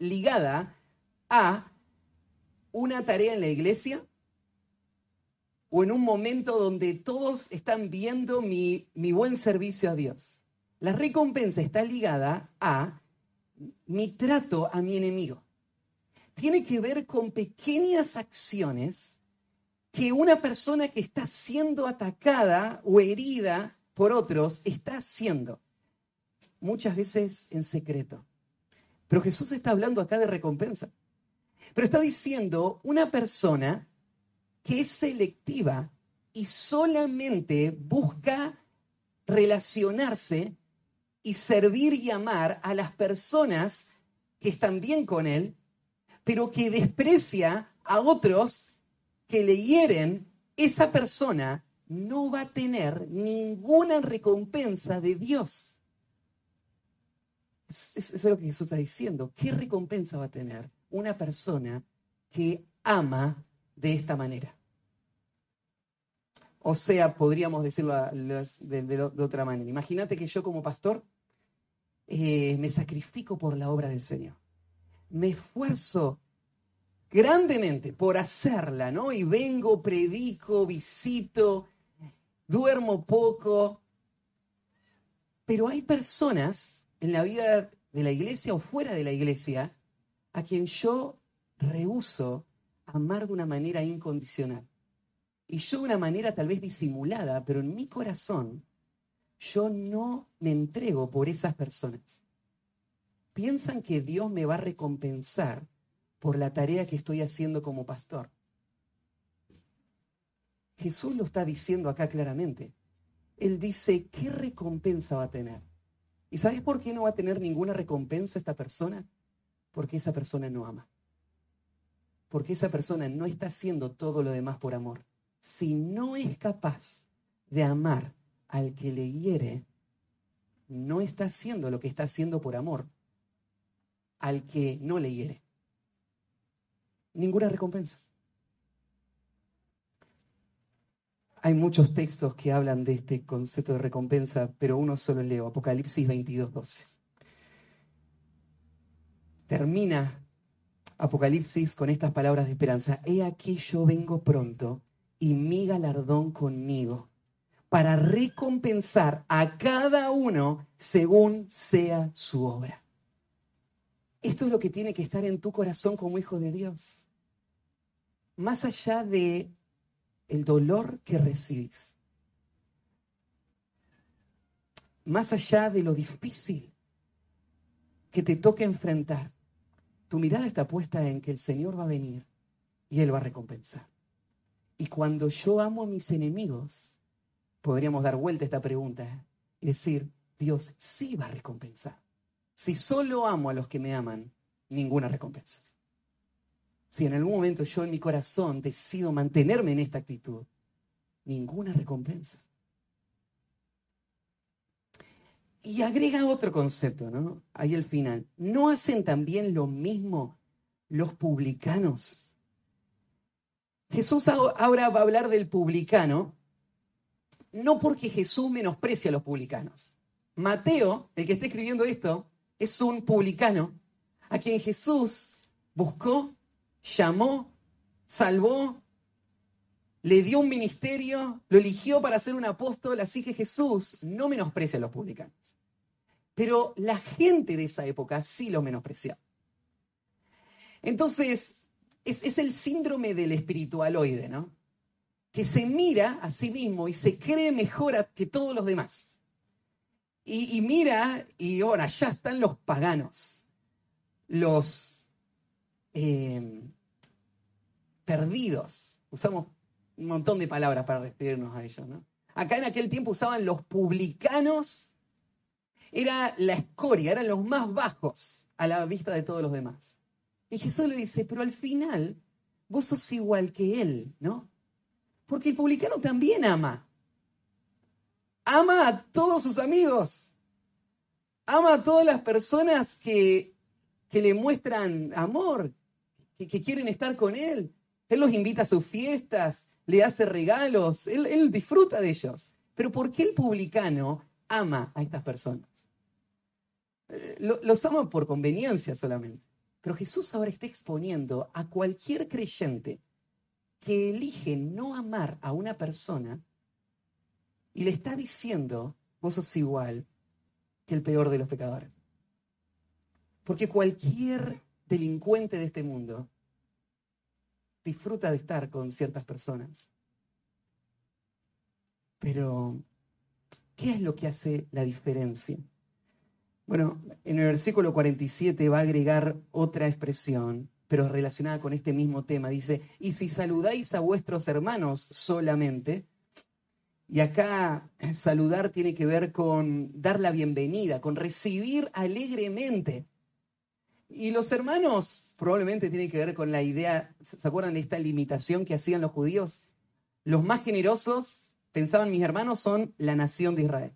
ligada a una tarea en la iglesia o en un momento donde todos están viendo mi, buen servicio a Dios. La recompensa está ligada a mi trato a mi enemigo. Tiene que ver con pequeñas acciones que una persona que está siendo atacada o herida por otros está haciendo, muchas veces en secreto. Pero Jesús está hablando acá de recompensa. Pero está diciendo una persona que es selectiva y solamente busca relacionarse y servir y amar a las personas que están bien con él, pero que desprecia a otros que le hieren, esa persona no va a tener ninguna recompensa de Dios. Eso es lo que Jesús está diciendo. ¿Qué recompensa va a tener una persona que ama de esta manera. O sea, podríamos decirlo de, otra manera. Imagínate que yo como pastor eh, me sacrifico por la obra del Señor. Me esfuerzo grandemente por hacerla, ¿no? Y vengo, predico, visito, duermo poco. Pero hay personas en la vida de la iglesia o fuera de la iglesia a quien yo rehuso amar de una manera incondicional. Y yo de una manera tal vez disimulada, pero en mi corazón, yo no me entrego por esas personas. Piensan que Dios me va a recompensar por la tarea que estoy haciendo como pastor. Jesús lo está diciendo acá claramente. Él dice, ¿qué recompensa va a tener? ¿Y sabes por qué no va a tener ninguna recompensa esta persona? Porque esa persona no ama. Porque esa persona no está haciendo todo lo demás por amor. Si no es capaz de amar al que le hiere, no está haciendo lo que está haciendo por amor al que no le hiere ninguna recompensa. Hay muchos textos que hablan de este concepto de recompensa, pero uno solo leo, Apocalipsis 22, 12. Termina Apocalipsis con estas palabras de esperanza. He aquí yo vengo pronto y mi galardón conmigo para recompensar a cada uno según sea su obra. Esto es lo que tiene que estar en tu corazón como hijo de Dios más allá de el dolor que recibes, más allá de lo difícil que te toca enfrentar, tu mirada está puesta en que el Señor va a venir y Él va a recompensar. Y cuando yo amo a mis enemigos, podríamos dar vuelta a esta pregunta y decir, Dios sí va a recompensar. Si solo amo a los que me aman, ninguna recompensa si en algún momento yo en mi corazón decido mantenerme en esta actitud, ninguna recompensa. Y agrega otro concepto, ¿no? Ahí al final. ¿No hacen también lo mismo los publicanos? Jesús ahora va a hablar del publicano, no porque Jesús menosprecia a los publicanos. Mateo, el que está escribiendo esto, es un publicano a quien Jesús buscó llamó, salvó, le dio un ministerio, lo eligió para ser un apóstol, así que Jesús no menosprecia a los publicanos. Pero la gente de esa época sí lo menospreciaba. Entonces, es, el síndrome del espiritualoide, ¿no? Que se mira a sí mismo y se cree mejor que todos los demás. Y, mira, y ahora ya están los paganos, los Em, perdidos. Usamos un montón de palabras para referirnos a ellos. ¿no? Acá en aquel tiempo usaban los publicanos, era la escoria, eran los más bajos a la vista de todos los demás. Y Jesús le dice, pero al final vos sos igual que él, ¿no? Porque el publicano también ama. Ama a todos sus amigos. Ama a todas las personas que, que le muestran amor, que, quieren estar con Él. Él los invita a sus fiestas, le hace regalos, él, disfruta de ellos. Pero ¿por qué el publicano ama a estas personas? Eh, los ama por conveniencia solamente. Pero Jesús ahora está exponiendo a cualquier creyente que elige no amar a una persona y le está diciendo, vos sos igual que el peor de los pecadores. Porque cualquier delincuente de este mundo disfruta de estar con ciertas personas. Pero, ¿qué es lo que hace la diferencia? Bueno, en el versículo 47 va a agregar otra expresión, pero relacionada con este mismo tema. Dice, y si saludáis a vuestros hermanos solamente, y acá saludar tiene que ver con dar la bienvenida, con recibir alegremente. Y los hermanos probablemente tienen que ver con la idea, ¿se acuerdan de esta limitación que hacían los judíos? Los más generosos, pensaban mis hermanos, son la nación de Israel.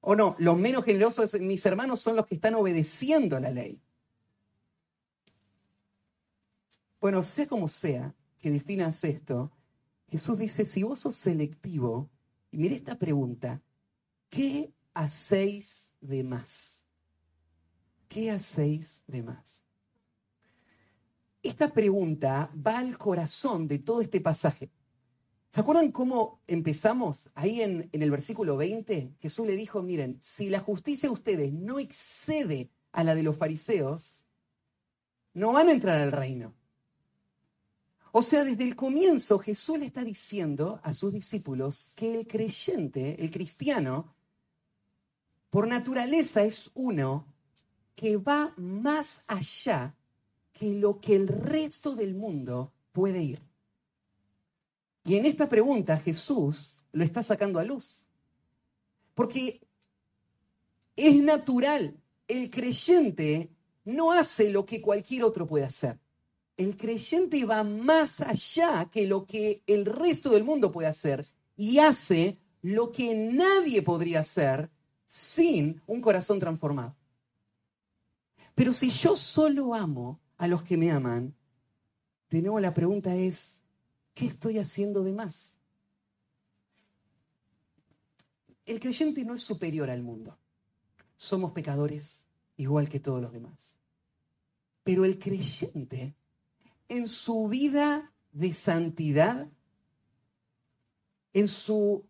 O no, los menos generosos, mis hermanos, son los que están obedeciendo la ley. Bueno, sea como sea que definas esto, Jesús dice, si vos sos selectivo, y mire esta pregunta, ¿qué hacéis de más? ¿Qué hacéis de más? esta pregunta va al corazón de todo este pasaje. ¿Se acuerdan cómo empezamos? Ahí en, en, el versículo 20, Jesús le dijo, miren, si la justicia de ustedes no excede a la de los fariseos, no van a entrar al reino. O sea, desde el comienzo Jesús le está diciendo a sus discípulos que el creyente, el cristiano, por naturaleza es uno que va más allá que lo que el resto del mundo puede ir. Y en esta pregunta Jesús lo está sacando a luz. Porque es natural, el creyente no hace lo que cualquier otro puede hacer. El creyente va más allá que lo que el resto del mundo puede hacer y hace lo que nadie podría hacer sin un corazón transformado. Pero si yo solo amo a los que me aman, de nuevo la pregunta es, ¿qué estoy haciendo de más? El creyente no es superior al mundo. Somos pecadores igual que todos los demás. Pero el creyente, en su vida de santidad, en su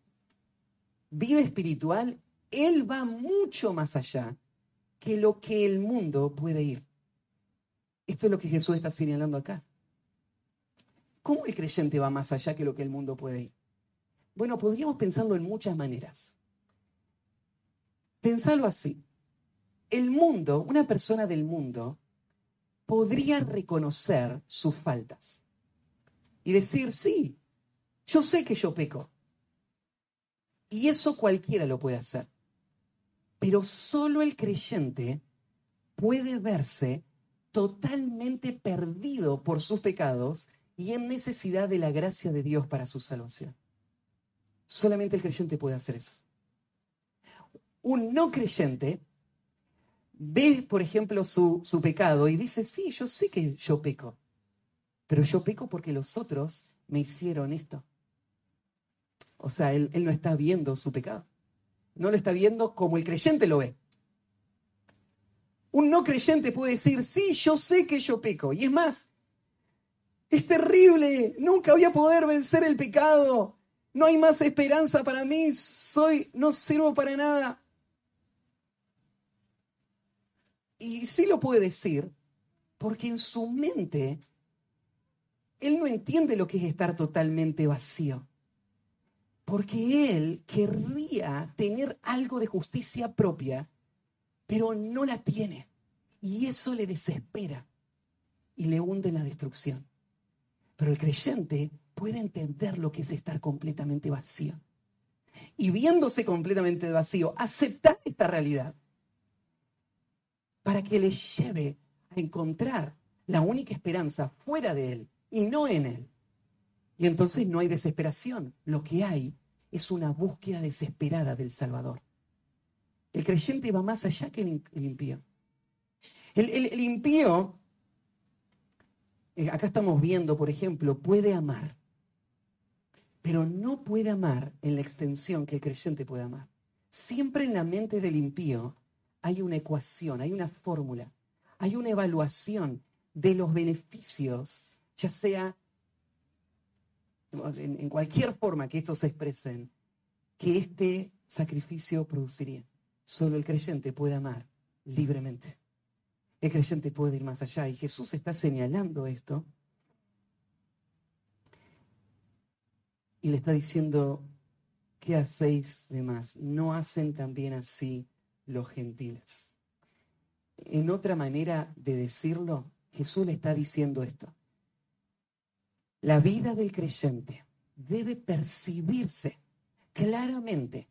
vida espiritual, él va mucho más allá que lo que el mundo puede ir. Esto es lo que Jesús está señalando acá. ¿Cómo el creyente va más allá que lo que el mundo puede ir? Bueno, podríamos pensarlo en muchas maneras. Pensarlo así. El mundo, una persona del mundo, podría reconocer sus faltas y decir, sí, yo sé que yo peco. Y eso cualquiera lo puede hacer. Pero solo el creyente puede verse totalmente perdido por sus pecados y en necesidad de la gracia de Dios para su salvación. Solamente el creyente puede hacer eso. Un no creyente ve, por ejemplo, su, pecado y dice, sí, yo sé que yo peco, pero yo peco porque los otros me hicieron esto. O sea, él no está viendo su pecado no lo está viendo como el creyente lo ve. Un no creyente puede decir, sí, yo sé que yo peco. Y es más, es terrible, nunca voy a poder vencer el pecado. No hay más esperanza para mí, soy, no sirvo para nada. Y sí lo puede decir, porque en su mente él no entiende lo que es estar totalmente vacío porque él querría tener algo de justicia propia, pero no la tiene. Y eso le desespera y le hunde en la destrucción. Pero el creyente puede entender lo que es estar completamente vacío. Y viéndose completamente vacío, aceptar esta realidad para que le lleve a encontrar la única esperanza fuera de él y no en él. Y entonces no hay desesperación. Lo que hay es una búsqueda desesperada del Salvador. El creyente va más allá que el, impío. El, impío, eh, acá estamos viendo, por ejemplo, puede amar, pero no puede amar en la extensión que el creyente puede amar. Siempre en la mente del impío hay una ecuación, hay una fórmula, hay una evaluación de los beneficios, ya sea en, cualquier forma que estos se expresen, que este sacrificio produciría. Solo el creyente puede amar libremente. El creyente puede ir más allá. Y Jesús está señalando esto. Y le está diciendo, ¿qué hacéis de más? ¿No hacen también así los gentiles? En otra manera de decirlo, Jesús le está diciendo esto. La vida del creyente debe percibirse claramente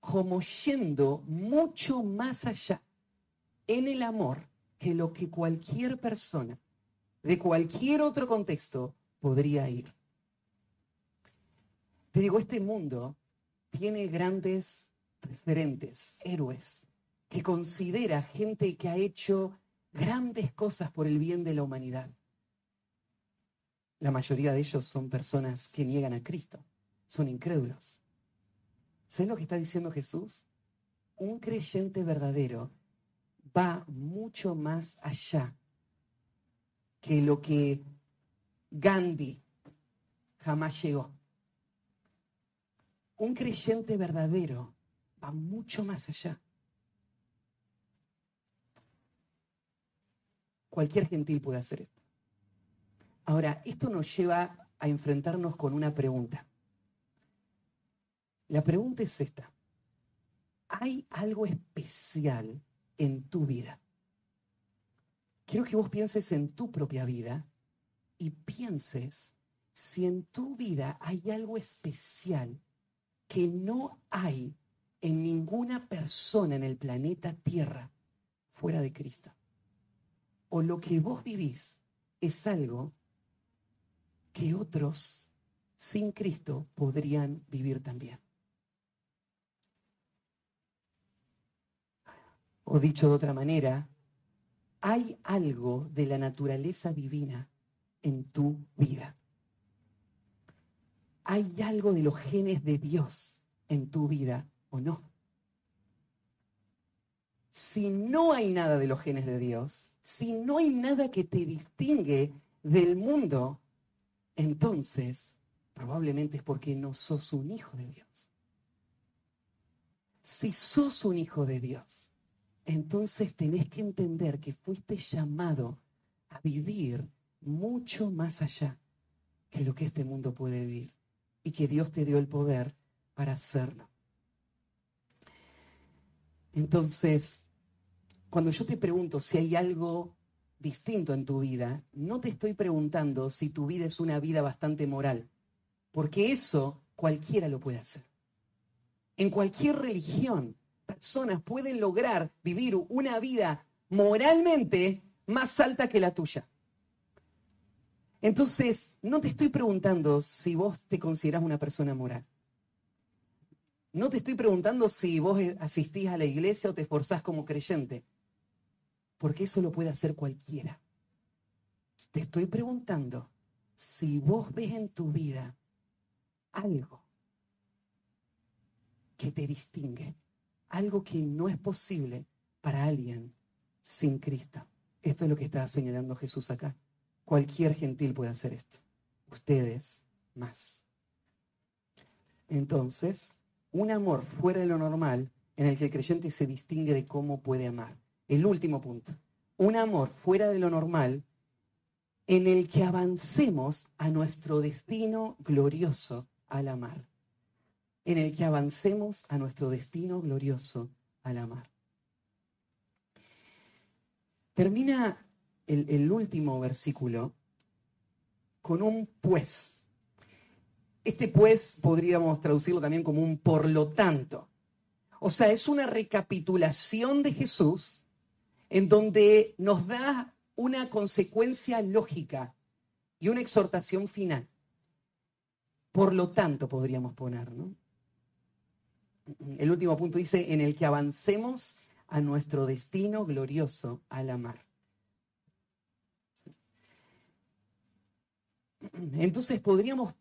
como yendo mucho más allá en el amor que lo que cualquier persona de cualquier otro contexto podría ir. Te digo, este mundo tiene grandes referentes, héroes, que considera gente que ha hecho grandes cosas por el bien de la humanidad. La mayoría de ellos son personas que niegan a Cristo, son incrédulos. ¿Sabes lo que está diciendo Jesús? Un creyente verdadero va mucho más allá que lo que Gandhi jamás llegó. Un creyente verdadero va mucho más allá. Cualquier gentil puede hacer esto. Ahora, esto nos lleva a enfrentarnos con una pregunta. La pregunta es esta. ¿Hay algo especial en tu vida? Quiero que vos pienses en tu propia vida y pienses si en tu vida hay algo especial que no hay en ninguna persona en el planeta Tierra fuera de Cristo. O lo que vos vivís es algo que otros sin Cristo podrían vivir también. O dicho de otra manera, hay algo de la naturaleza divina en tu vida. ¿Hay algo de los genes de Dios en tu vida o no? Si no hay nada de los genes de Dios, si no hay nada que te distingue del mundo, entonces probablemente es porque no sos un hijo de Dios. Si sos un hijo de Dios, entonces tenés que entender que fuiste llamado a vivir mucho más allá que lo que este mundo puede vivir y que Dios te dio el poder para hacerlo. Entonces, cuando yo te pregunto si hay algo distinto en tu vida, no te estoy preguntando si tu vida es una vida bastante moral, porque eso cualquiera lo puede hacer. En cualquier religión, personas pueden lograr vivir una vida moralmente más alta que la tuya. Entonces, no te estoy preguntando si vos te considerás una persona moral. No te estoy preguntando si vos asistís a la iglesia o te esforzás como creyente, porque eso lo puede hacer cualquiera. Te estoy preguntando si vos ves en tu vida algo que te distingue algo que no es posible para alguien sin Cristo. Esto es lo que está señalando Jesús acá. Cualquier gentil puede hacer esto. Ustedes más. Entonces, un amor fuera de lo normal en el que el creyente se distingue de cómo puede amar. El último punto. Un amor fuera de lo normal en el que avancemos a nuestro destino glorioso al amar en el que avancemos a nuestro destino glorioso al amar. Termina el, último versículo con un pues. Este pues podríamos traducirlo también como un por lo tanto. O sea, es una recapitulación de Jesús en donde nos da una consecuencia lógica y una exhortación final. Por lo tanto, podríamos poner, ¿no? el último punto dice, en el que avancemos a nuestro destino glorioso al amar. Entonces podríamos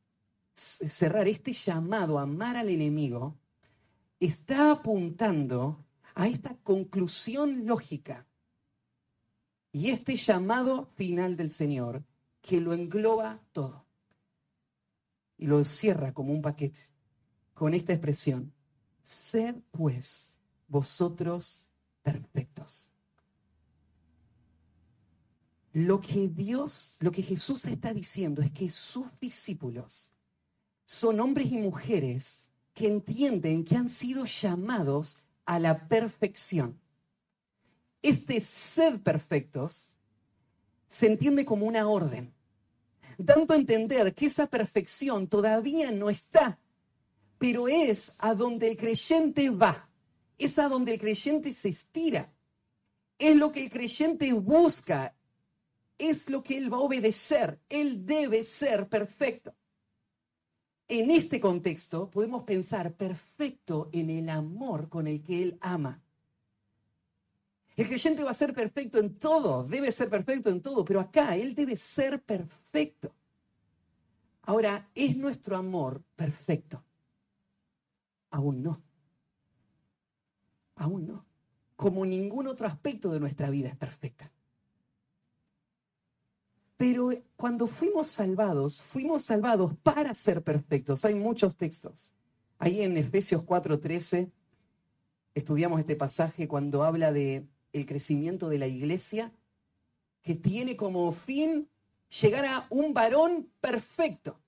cerrar este llamado a amar al enemigo, está apuntando a esta conclusión lógica y este llamado final del Señor que lo engloba todo y lo cierra como un paquete con esta expresión, Sed pues vosotros perfectos. Lo que Dios, lo que Jesús está diciendo es que sus discípulos son hombres y mujeres que entienden que han sido llamados a la perfección. Este sed perfectos se entiende como una orden, dando a entender que esa perfección todavía no está pero es a donde el creyente va, es a donde el creyente se estira, es lo que el creyente busca, es lo que él va a obedecer, él debe ser perfecto. En este contexto podemos pensar perfecto en el amor con el que él ama. El creyente va a ser perfecto en todo, debe ser perfecto en todo, pero acá él debe ser perfecto. Ahora, ¿es nuestro amor perfecto? Aún no. Aún no. Como ningún otro aspecto de nuestra vida es perfecta. Pero cuando fuimos salvados, fuimos salvados para ser perfectos. Hay muchos textos. Ahí en Efesios 4:13 estudiamos este pasaje cuando habla de el crecimiento de la iglesia que tiene como fin llegar a un varón perfecto,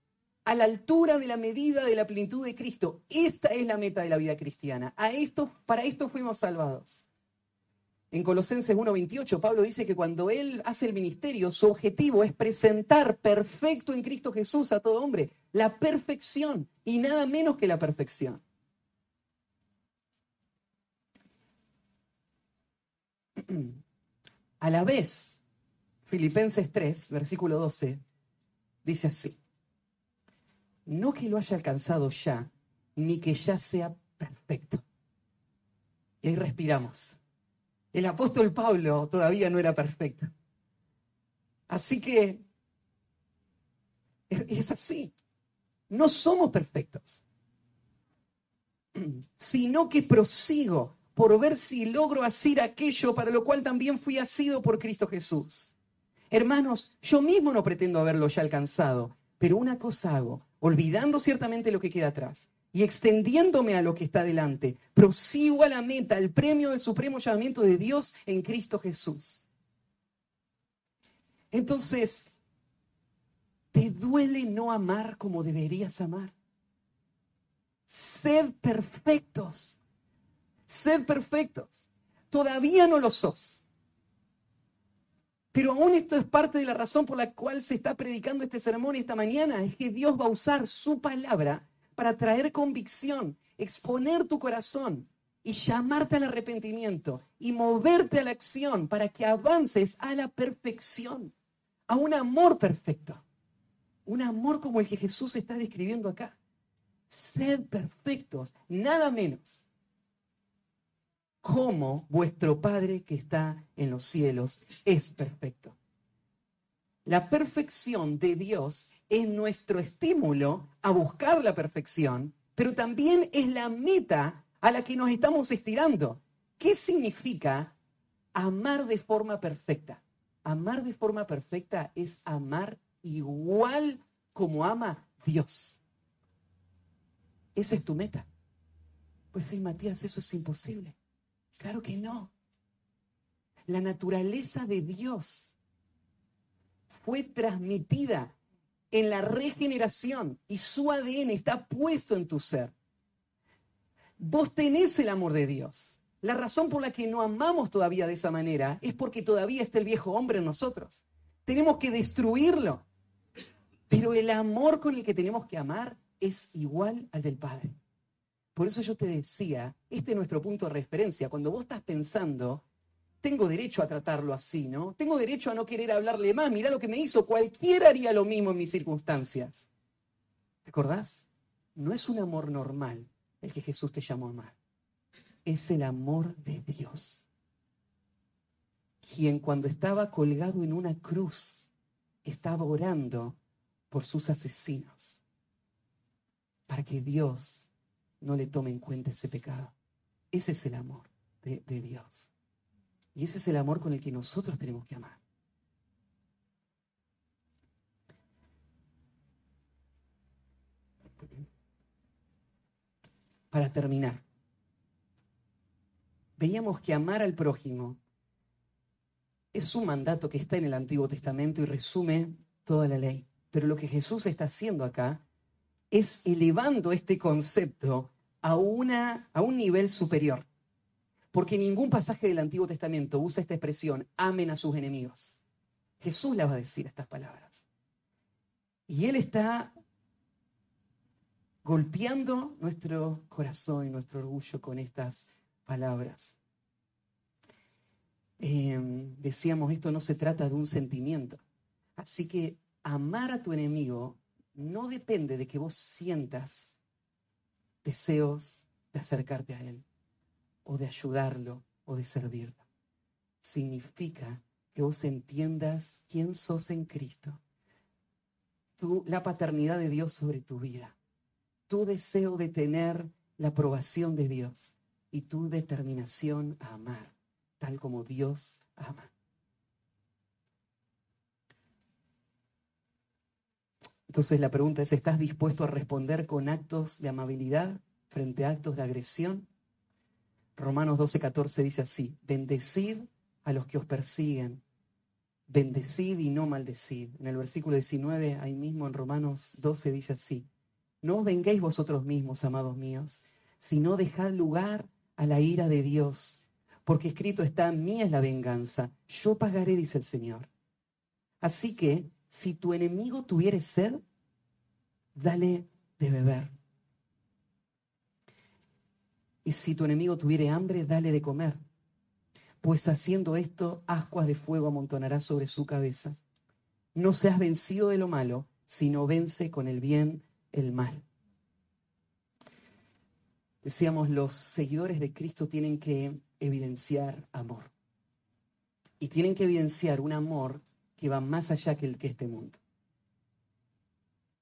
a la altura de la medida de la plenitud de Cristo. Esta es la meta de la vida cristiana. A esto, para esto fuimos salvados. En Colosenses 1:28, Pablo dice que cuando él hace el ministerio, su objetivo es presentar perfecto en Cristo Jesús a todo hombre, la perfección y nada menos que la perfección. A la vez, Filipenses 3, versículo 12, dice así, no que lo haya alcanzado ya, ni que ya sea perfecto. Y ahí respiramos. El apóstol Pablo todavía no era perfecto. Así que es así. No somos perfectos, sino que prosigo por ver si logro hacer aquello para lo cual también fui asido por Cristo Jesús. Hermanos, yo mismo no pretendo haberlo ya alcanzado, pero una cosa hago, olvidando ciertamente lo que queda atrás y extendiéndome a lo que está delante, prosigo a la meta, al premio del supremo llamamiento de Dios en Cristo Jesús. Entonces, ¿te duele no amar como deberías amar? Sed perfectos Sed perfectos. Todavía no lo sos. Pero aún esto es parte de la razón por la cual se está predicando este sermón esta mañana, es que Dios va a usar su palabra para traer convicción, exponer tu corazón y llamarte al arrepentimiento y moverte a la acción para que avances a la perfección, a un amor perfecto, un amor como el que Jesús está describiendo acá. Sed perfectos, nada menos como vuestro Padre que está en los cielos es perfecto. La perfección de Dios es nuestro estímulo a buscar la perfección, pero también es la meta a la que nos estamos estirando. ¿Qué significa amar de forma perfecta? Amar de forma perfecta es amar igual como ama Dios. Esa es tu meta. Pues sí, Matías, eso es imposible. Claro que no. La naturaleza de Dios fue transmitida en la regeneración y su ADN está puesto en tu ser. Vos tenés el amor de Dios. La razón por la que no amamos todavía de esa manera es porque todavía está el viejo hombre en nosotros. Tenemos que destruirlo. Pero el amor con el que tenemos que amar es igual al del Padre. Por eso yo te decía, este es nuestro punto de referencia. Cuando vos estás pensando, tengo derecho a tratarlo así, ¿no? Tengo derecho a no querer hablarle más. Mirá lo que me hizo. Cualquiera haría lo mismo en mis circunstancias. ¿Te acordás? No es un amor normal el que Jesús te llamó a amar. Es el amor de Dios. Quien cuando estaba colgado en una cruz estaba orando por sus asesinos. Para que Dios no le tome en cuenta ese pecado. Ese es el amor de, Dios. Y ese es el amor con el que nosotros tenemos que amar. Para terminar, veíamos que amar al prójimo es un mandato que está en el Antiguo Testamento y resume toda la ley. Pero lo que Jesús está haciendo acá es elevando este concepto a, una, a un nivel superior. Porque ningún pasaje del Antiguo Testamento usa esta expresión, amen a sus enemigos. Jesús le va a decir estas palabras. Y Él está golpeando nuestro corazón y nuestro orgullo con estas palabras. Em, decíamos, esto no se trata de un sentimiento. Así que amar a tu enemigo no depende de que vos sientas deseos de acercarte a Él, o de ayudarlo, o de servirlo. Significa que vos entiendas quién sos en Cristo, la paternidad de Dios sobre tu vida, tu deseo de tener la aprobación de Dios y tu determinación a amar, tal como Dios ama. Entonces la pregunta es, ¿estás dispuesto a responder con actos de amabilidad frente a actos de agresión? Romanos 12, 14 dice así, bendecid a los que os persiguen, bendecid y no maldecid. En el versículo 19, ahí mismo en Romanos 12 dice así, no os venguéis vosotros mismos, amados míos, sino dejad lugar a la ira de Dios, porque escrito está, mía es la venganza, yo pagaré, dice el Señor. Así que, si tu enemigo tuviere sed, dale de beber. Y si tu enemigo tuviere hambre, dale de comer. Pues haciendo esto, ascuas de fuego amontonará sobre su cabeza. No seas vencido de lo malo, sino vence con el bien el mal. Decíamos, los seguidores de Cristo tienen que evidenciar amor. Y tienen que evidenciar un amor que va más allá que el que este mundo.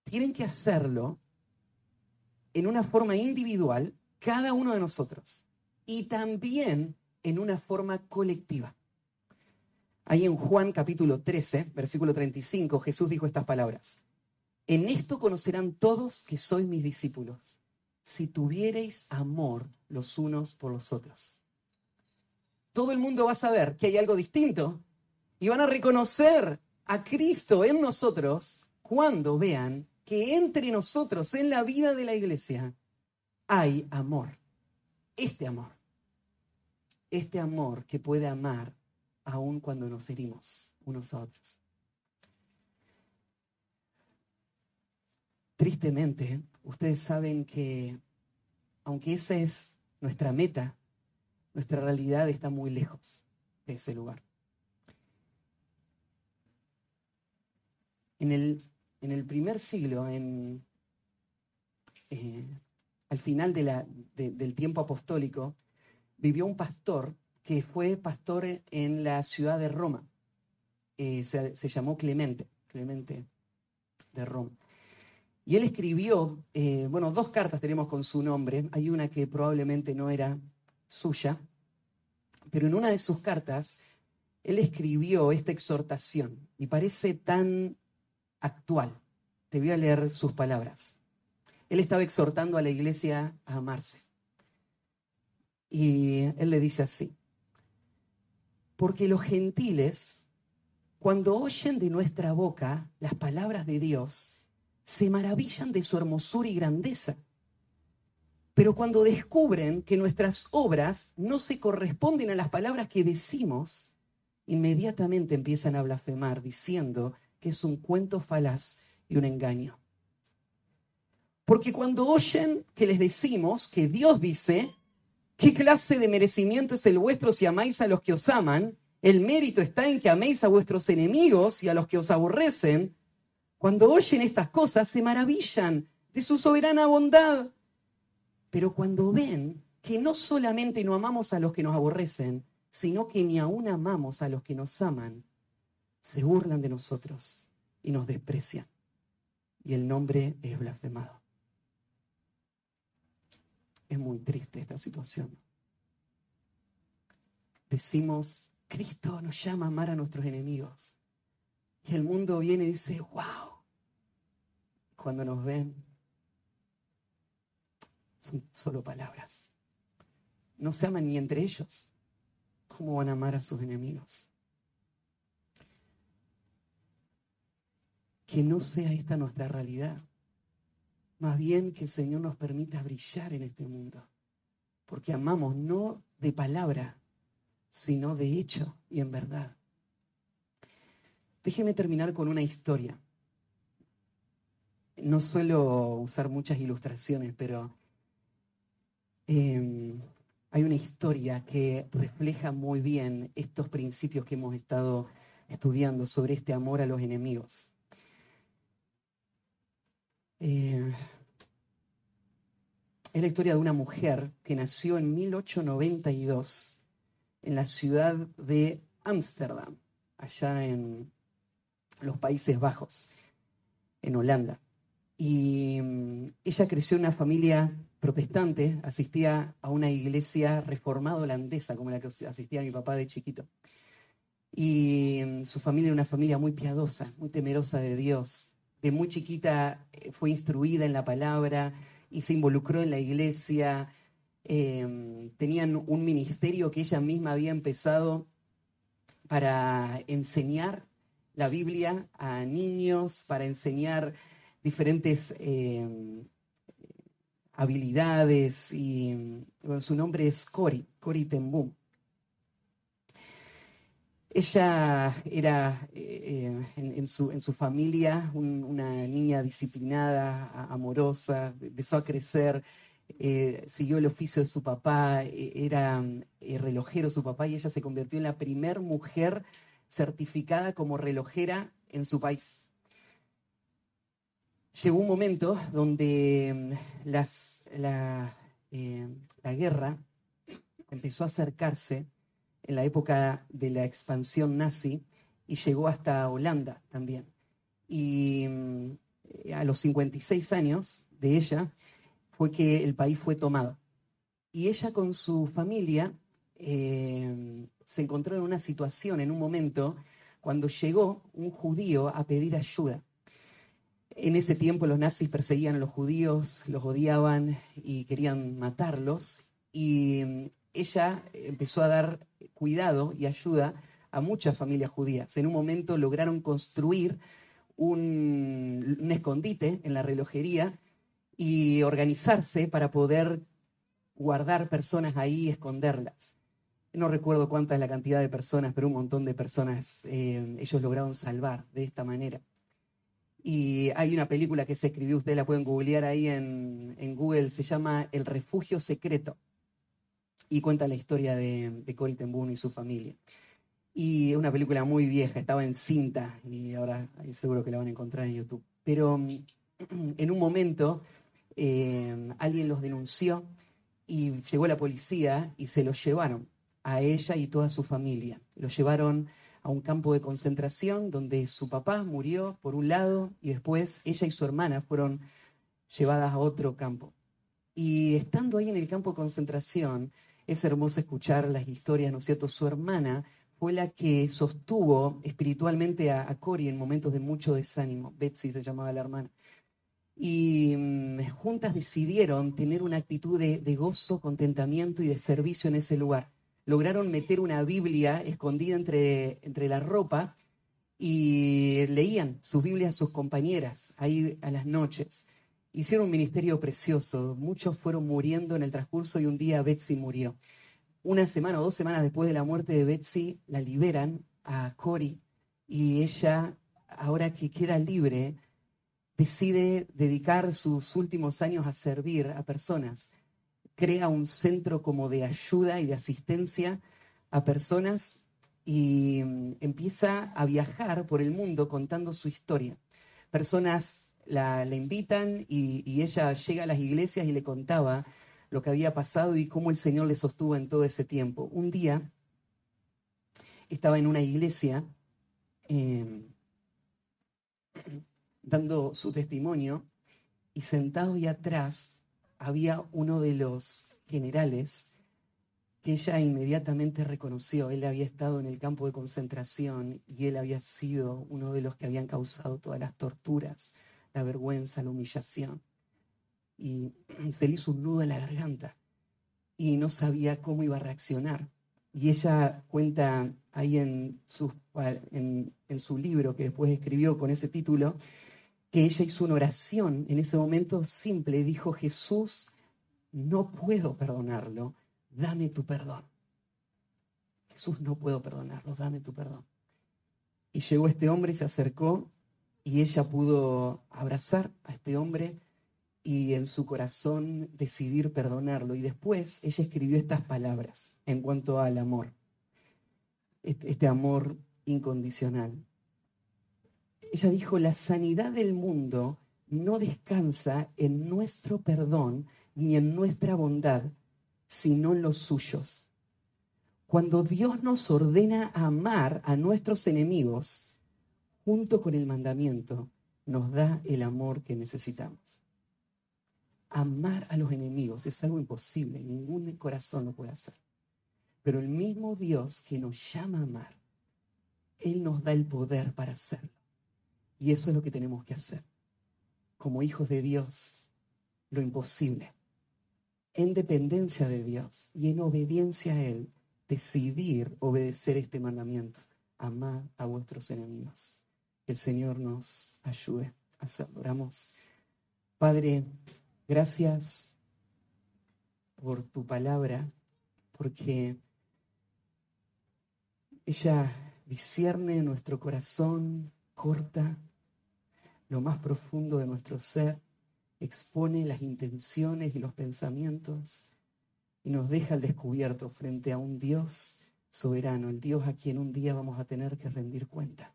Tienen que hacerlo en una forma individual, cada uno de nosotros, y también en una forma colectiva. Ahí en Juan capítulo 13, versículo 35, Jesús dijo estas palabras. En esto conocerán todos que sois mis discípulos, si tuviereis amor los unos por los otros. Todo el mundo va a saber que hay algo distinto y van a reconocer a Cristo en nosotros cuando vean que entre nosotros, en la vida de la iglesia, hay amor. Este amor. Este amor que puede amar aun cuando nos herimos unos a otros. Tristemente, ustedes saben que aunque esa es nuestra meta, nuestra realidad está muy lejos de ese lugar. En el, en el primer siglo, en, eh, al final del tiempo apostólico, vivió un pastor que fue pastor en la ciudad de Roma. Eh, se, llamó Clemente, Clemente de Roma. Y él escribió, eh, bueno, dos cartas tenemos con su nombre. Hay una que probablemente no era suya, pero en una de sus cartas él escribió esta exhortación y parece tan actual. Te voy a leer sus palabras. Él estaba exhortando a la iglesia a amarse. Y él le dice así, porque los gentiles, cuando oyen de nuestra boca las palabras de Dios, se maravillan de su hermosura y grandeza. Pero cuando descubren que nuestras obras no se corresponden a las palabras que decimos, inmediatamente empiezan a blasfemar diciendo que es un cuento falaz y un engaño. Porque cuando oyen que les decimos que Dios dice, ¿qué clase de merecimiento es el vuestro si amáis a los que os aman? El mérito está en que améis a vuestros enemigos y a los que os aborrecen. Cuando oyen estas cosas se maravillan de su soberana bondad. Pero cuando ven que no solamente no amamos a los que nos aborrecen, sino que ni aún amamos a los que nos aman, se burlan de nosotros y nos desprecian. Y el nombre es blasfemado. Es muy triste esta situación. Decimos, Cristo nos llama a amar a nuestros enemigos. Y el mundo viene y dice, wow, cuando nos ven, son solo palabras. No se aman ni entre ellos. ¿Cómo van a amar a sus enemigos? Que no sea esta nuestra realidad. Más bien que el Señor nos permita brillar en este mundo. Porque amamos no de palabra, sino de hecho y en verdad. Déjeme terminar con una historia no suelo usar muchas ilustraciones, pero em, hay una historia que refleja muy bien estos principios que hemos estado estudiando sobre este amor a los enemigos. Eh, es la historia de una mujer que nació en 1892 en la ciudad de Ámsterdam, allá en los Países Bajos, en Holanda. Y mm, ella creció en una familia protestante, asistía a una iglesia reformada holandesa, como la que asistía mi papá de chiquito. Y mm, su familia era una familia muy piadosa, muy temerosa de Dios, de muy chiquita eh, fue instruida en la palabra y se involucró en la iglesia. Em, tenían un ministerio que ella misma había empezado para enseñar la Biblia a niños, para enseñar diferentes em, habilidades y su nombre es Cori, Cori Tembum. Ella era eh, en, su, en, su, familia una niña disciplinada, amorosa, empezó a crecer, eh, siguió el oficio de su papá, era eh, relojero su papá y ella se convirtió en la primer mujer certificada como relojera en su país. Llegó un momento donde mm, la guerra empezó a acercarse en la época de la expansión nazi y llegó hasta Holanda también. Y mm, a los 56 años de ella fue que el país fue tomado. Y ella con su familia eh, se encontró en una situación, en un momento, cuando llegó un judío a pedir ayuda. En ese tiempo los nazis perseguían a los judíos, los odiaban y querían matarlos. Y mm, ella empezó a dar cuidado y ayuda a muchas familias judías. En un momento lograron construir un, escondite en la relojería y organizarse para poder guardar personas ahí y esconderlas. No recuerdo cuánta es la cantidad de personas, pero un montón de personas eh, ellos lograron salvar de esta manera. Y hay una película que se escribió, ustedes la pueden googlear ahí en, en Google, se llama El refugio secreto y cuenta la historia de, de Cory y su familia. Y es una película muy vieja, estaba en cinta y ahora seguro que la van a encontrar en YouTube. Pero mm, en un momento eh, alguien los denunció y llegó la policía y se los llevaron a ella y toda su familia. Los llevaron a un campo de concentración donde su papá murió por un lado y después ella y su hermana fueron llevadas a otro campo. Y estando ahí en el campo de concentración, es hermoso escuchar las historias, ¿no es cierto? Su hermana fue la que sostuvo espiritualmente a, a en momentos de mucho desánimo. Betsy se llamaba la hermana. Y mm, juntas decidieron tener una actitud de, gozo, contentamiento y de servicio en ese lugar. Lograron meter una Biblia escondida entre, entre la ropa y leían sus Biblias a sus compañeras ahí a las noches. Hicieron un ministerio precioso. Muchos fueron muriendo en el transcurso y un día Betsy murió. Una semana o dos semanas después de la muerte de Betsy, la liberan a Cory y ella, ahora que queda libre, decide dedicar sus últimos años a servir a personas. Crea un centro como de ayuda y de asistencia a personas y mm, empieza a viajar por el mundo contando su historia. Personas la, invitan y, ella llega a las iglesias y le contaba lo que había pasado y cómo el Señor le sostuvo en todo ese tiempo. Un día estaba en una iglesia em, dando su testimonio y sentado ahí atrás había uno de los generales que ella inmediatamente reconoció. Él había estado en el campo de concentración y él había sido uno de los que habían causado todas las torturas la vergüenza, la humillación. Y se le hizo un nudo en la garganta y no sabía cómo iba a reaccionar. Y ella cuenta ahí en su, en, su libro que después escribió con ese título, que ella hizo una oración en ese momento simple, dijo, Jesús, no puedo perdonarlo, dame tu perdón. Jesús, no puedo perdonarlo, dame tu perdón. Y llegó este hombre y se acercó y ella pudo abrazar a este hombre y en su corazón decidir perdonarlo. Y después ella escribió estas palabras en cuanto al amor, este, este, amor incondicional. Ella dijo, la sanidad del mundo no descansa en nuestro perdón ni en nuestra bondad, sino en los suyos. Cuando Dios nos ordena amar a nuestros enemigos, junto con el mandamiento, nos da el amor que necesitamos. Amar a los enemigos es algo imposible, ningún corazón lo puede hacer. Pero el mismo Dios que nos llama a amar, Él nos da el poder para hacerlo. Y eso es lo que tenemos que hacer. como hijos de Dios lo imposible, en dependencia de Dios y en obediencia a Él, decidir obedecer este mandamiento. Amad a vuestros enemigos. Que el Señor nos ayude a. Oramos. Padre, gracias por tu palabra, porque ella discierne nuestro corazón, corta lo más profundo de nuestro ser, expone las intenciones y los pensamientos y nos deja al descubierto frente a un Dios soberano, el Dios a quien un día vamos a tener que rendir cuenta.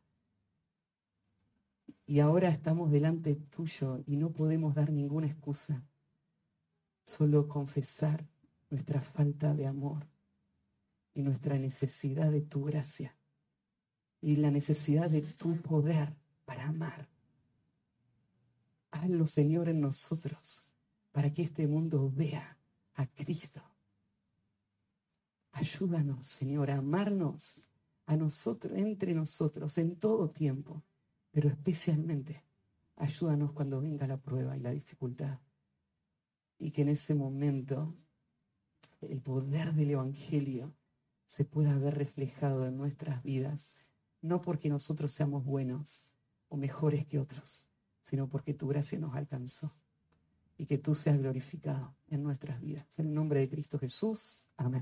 Y ahora estamos delante tuyo y no podemos dar ninguna excusa, solo confesar nuestra falta de amor y nuestra necesidad de tu gracia y la necesidad de tu poder para amar. Hazlo, Señor, en nosotros para que este mundo vea a Cristo Ayúdanos, Señor, a amarnos a nosotros, entre nosotros, en todo tiempo, pero especialmente ayúdanos cuando venga la prueba y la dificultad. Y que en ese momento el poder del Evangelio se pueda ver reflejado en nuestras vidas, no porque nosotros seamos buenos o mejores que otros, sino porque tu gracia nos alcanzó y que tú seas glorificado en nuestras vidas. En el nombre de Cristo Jesús. Amén.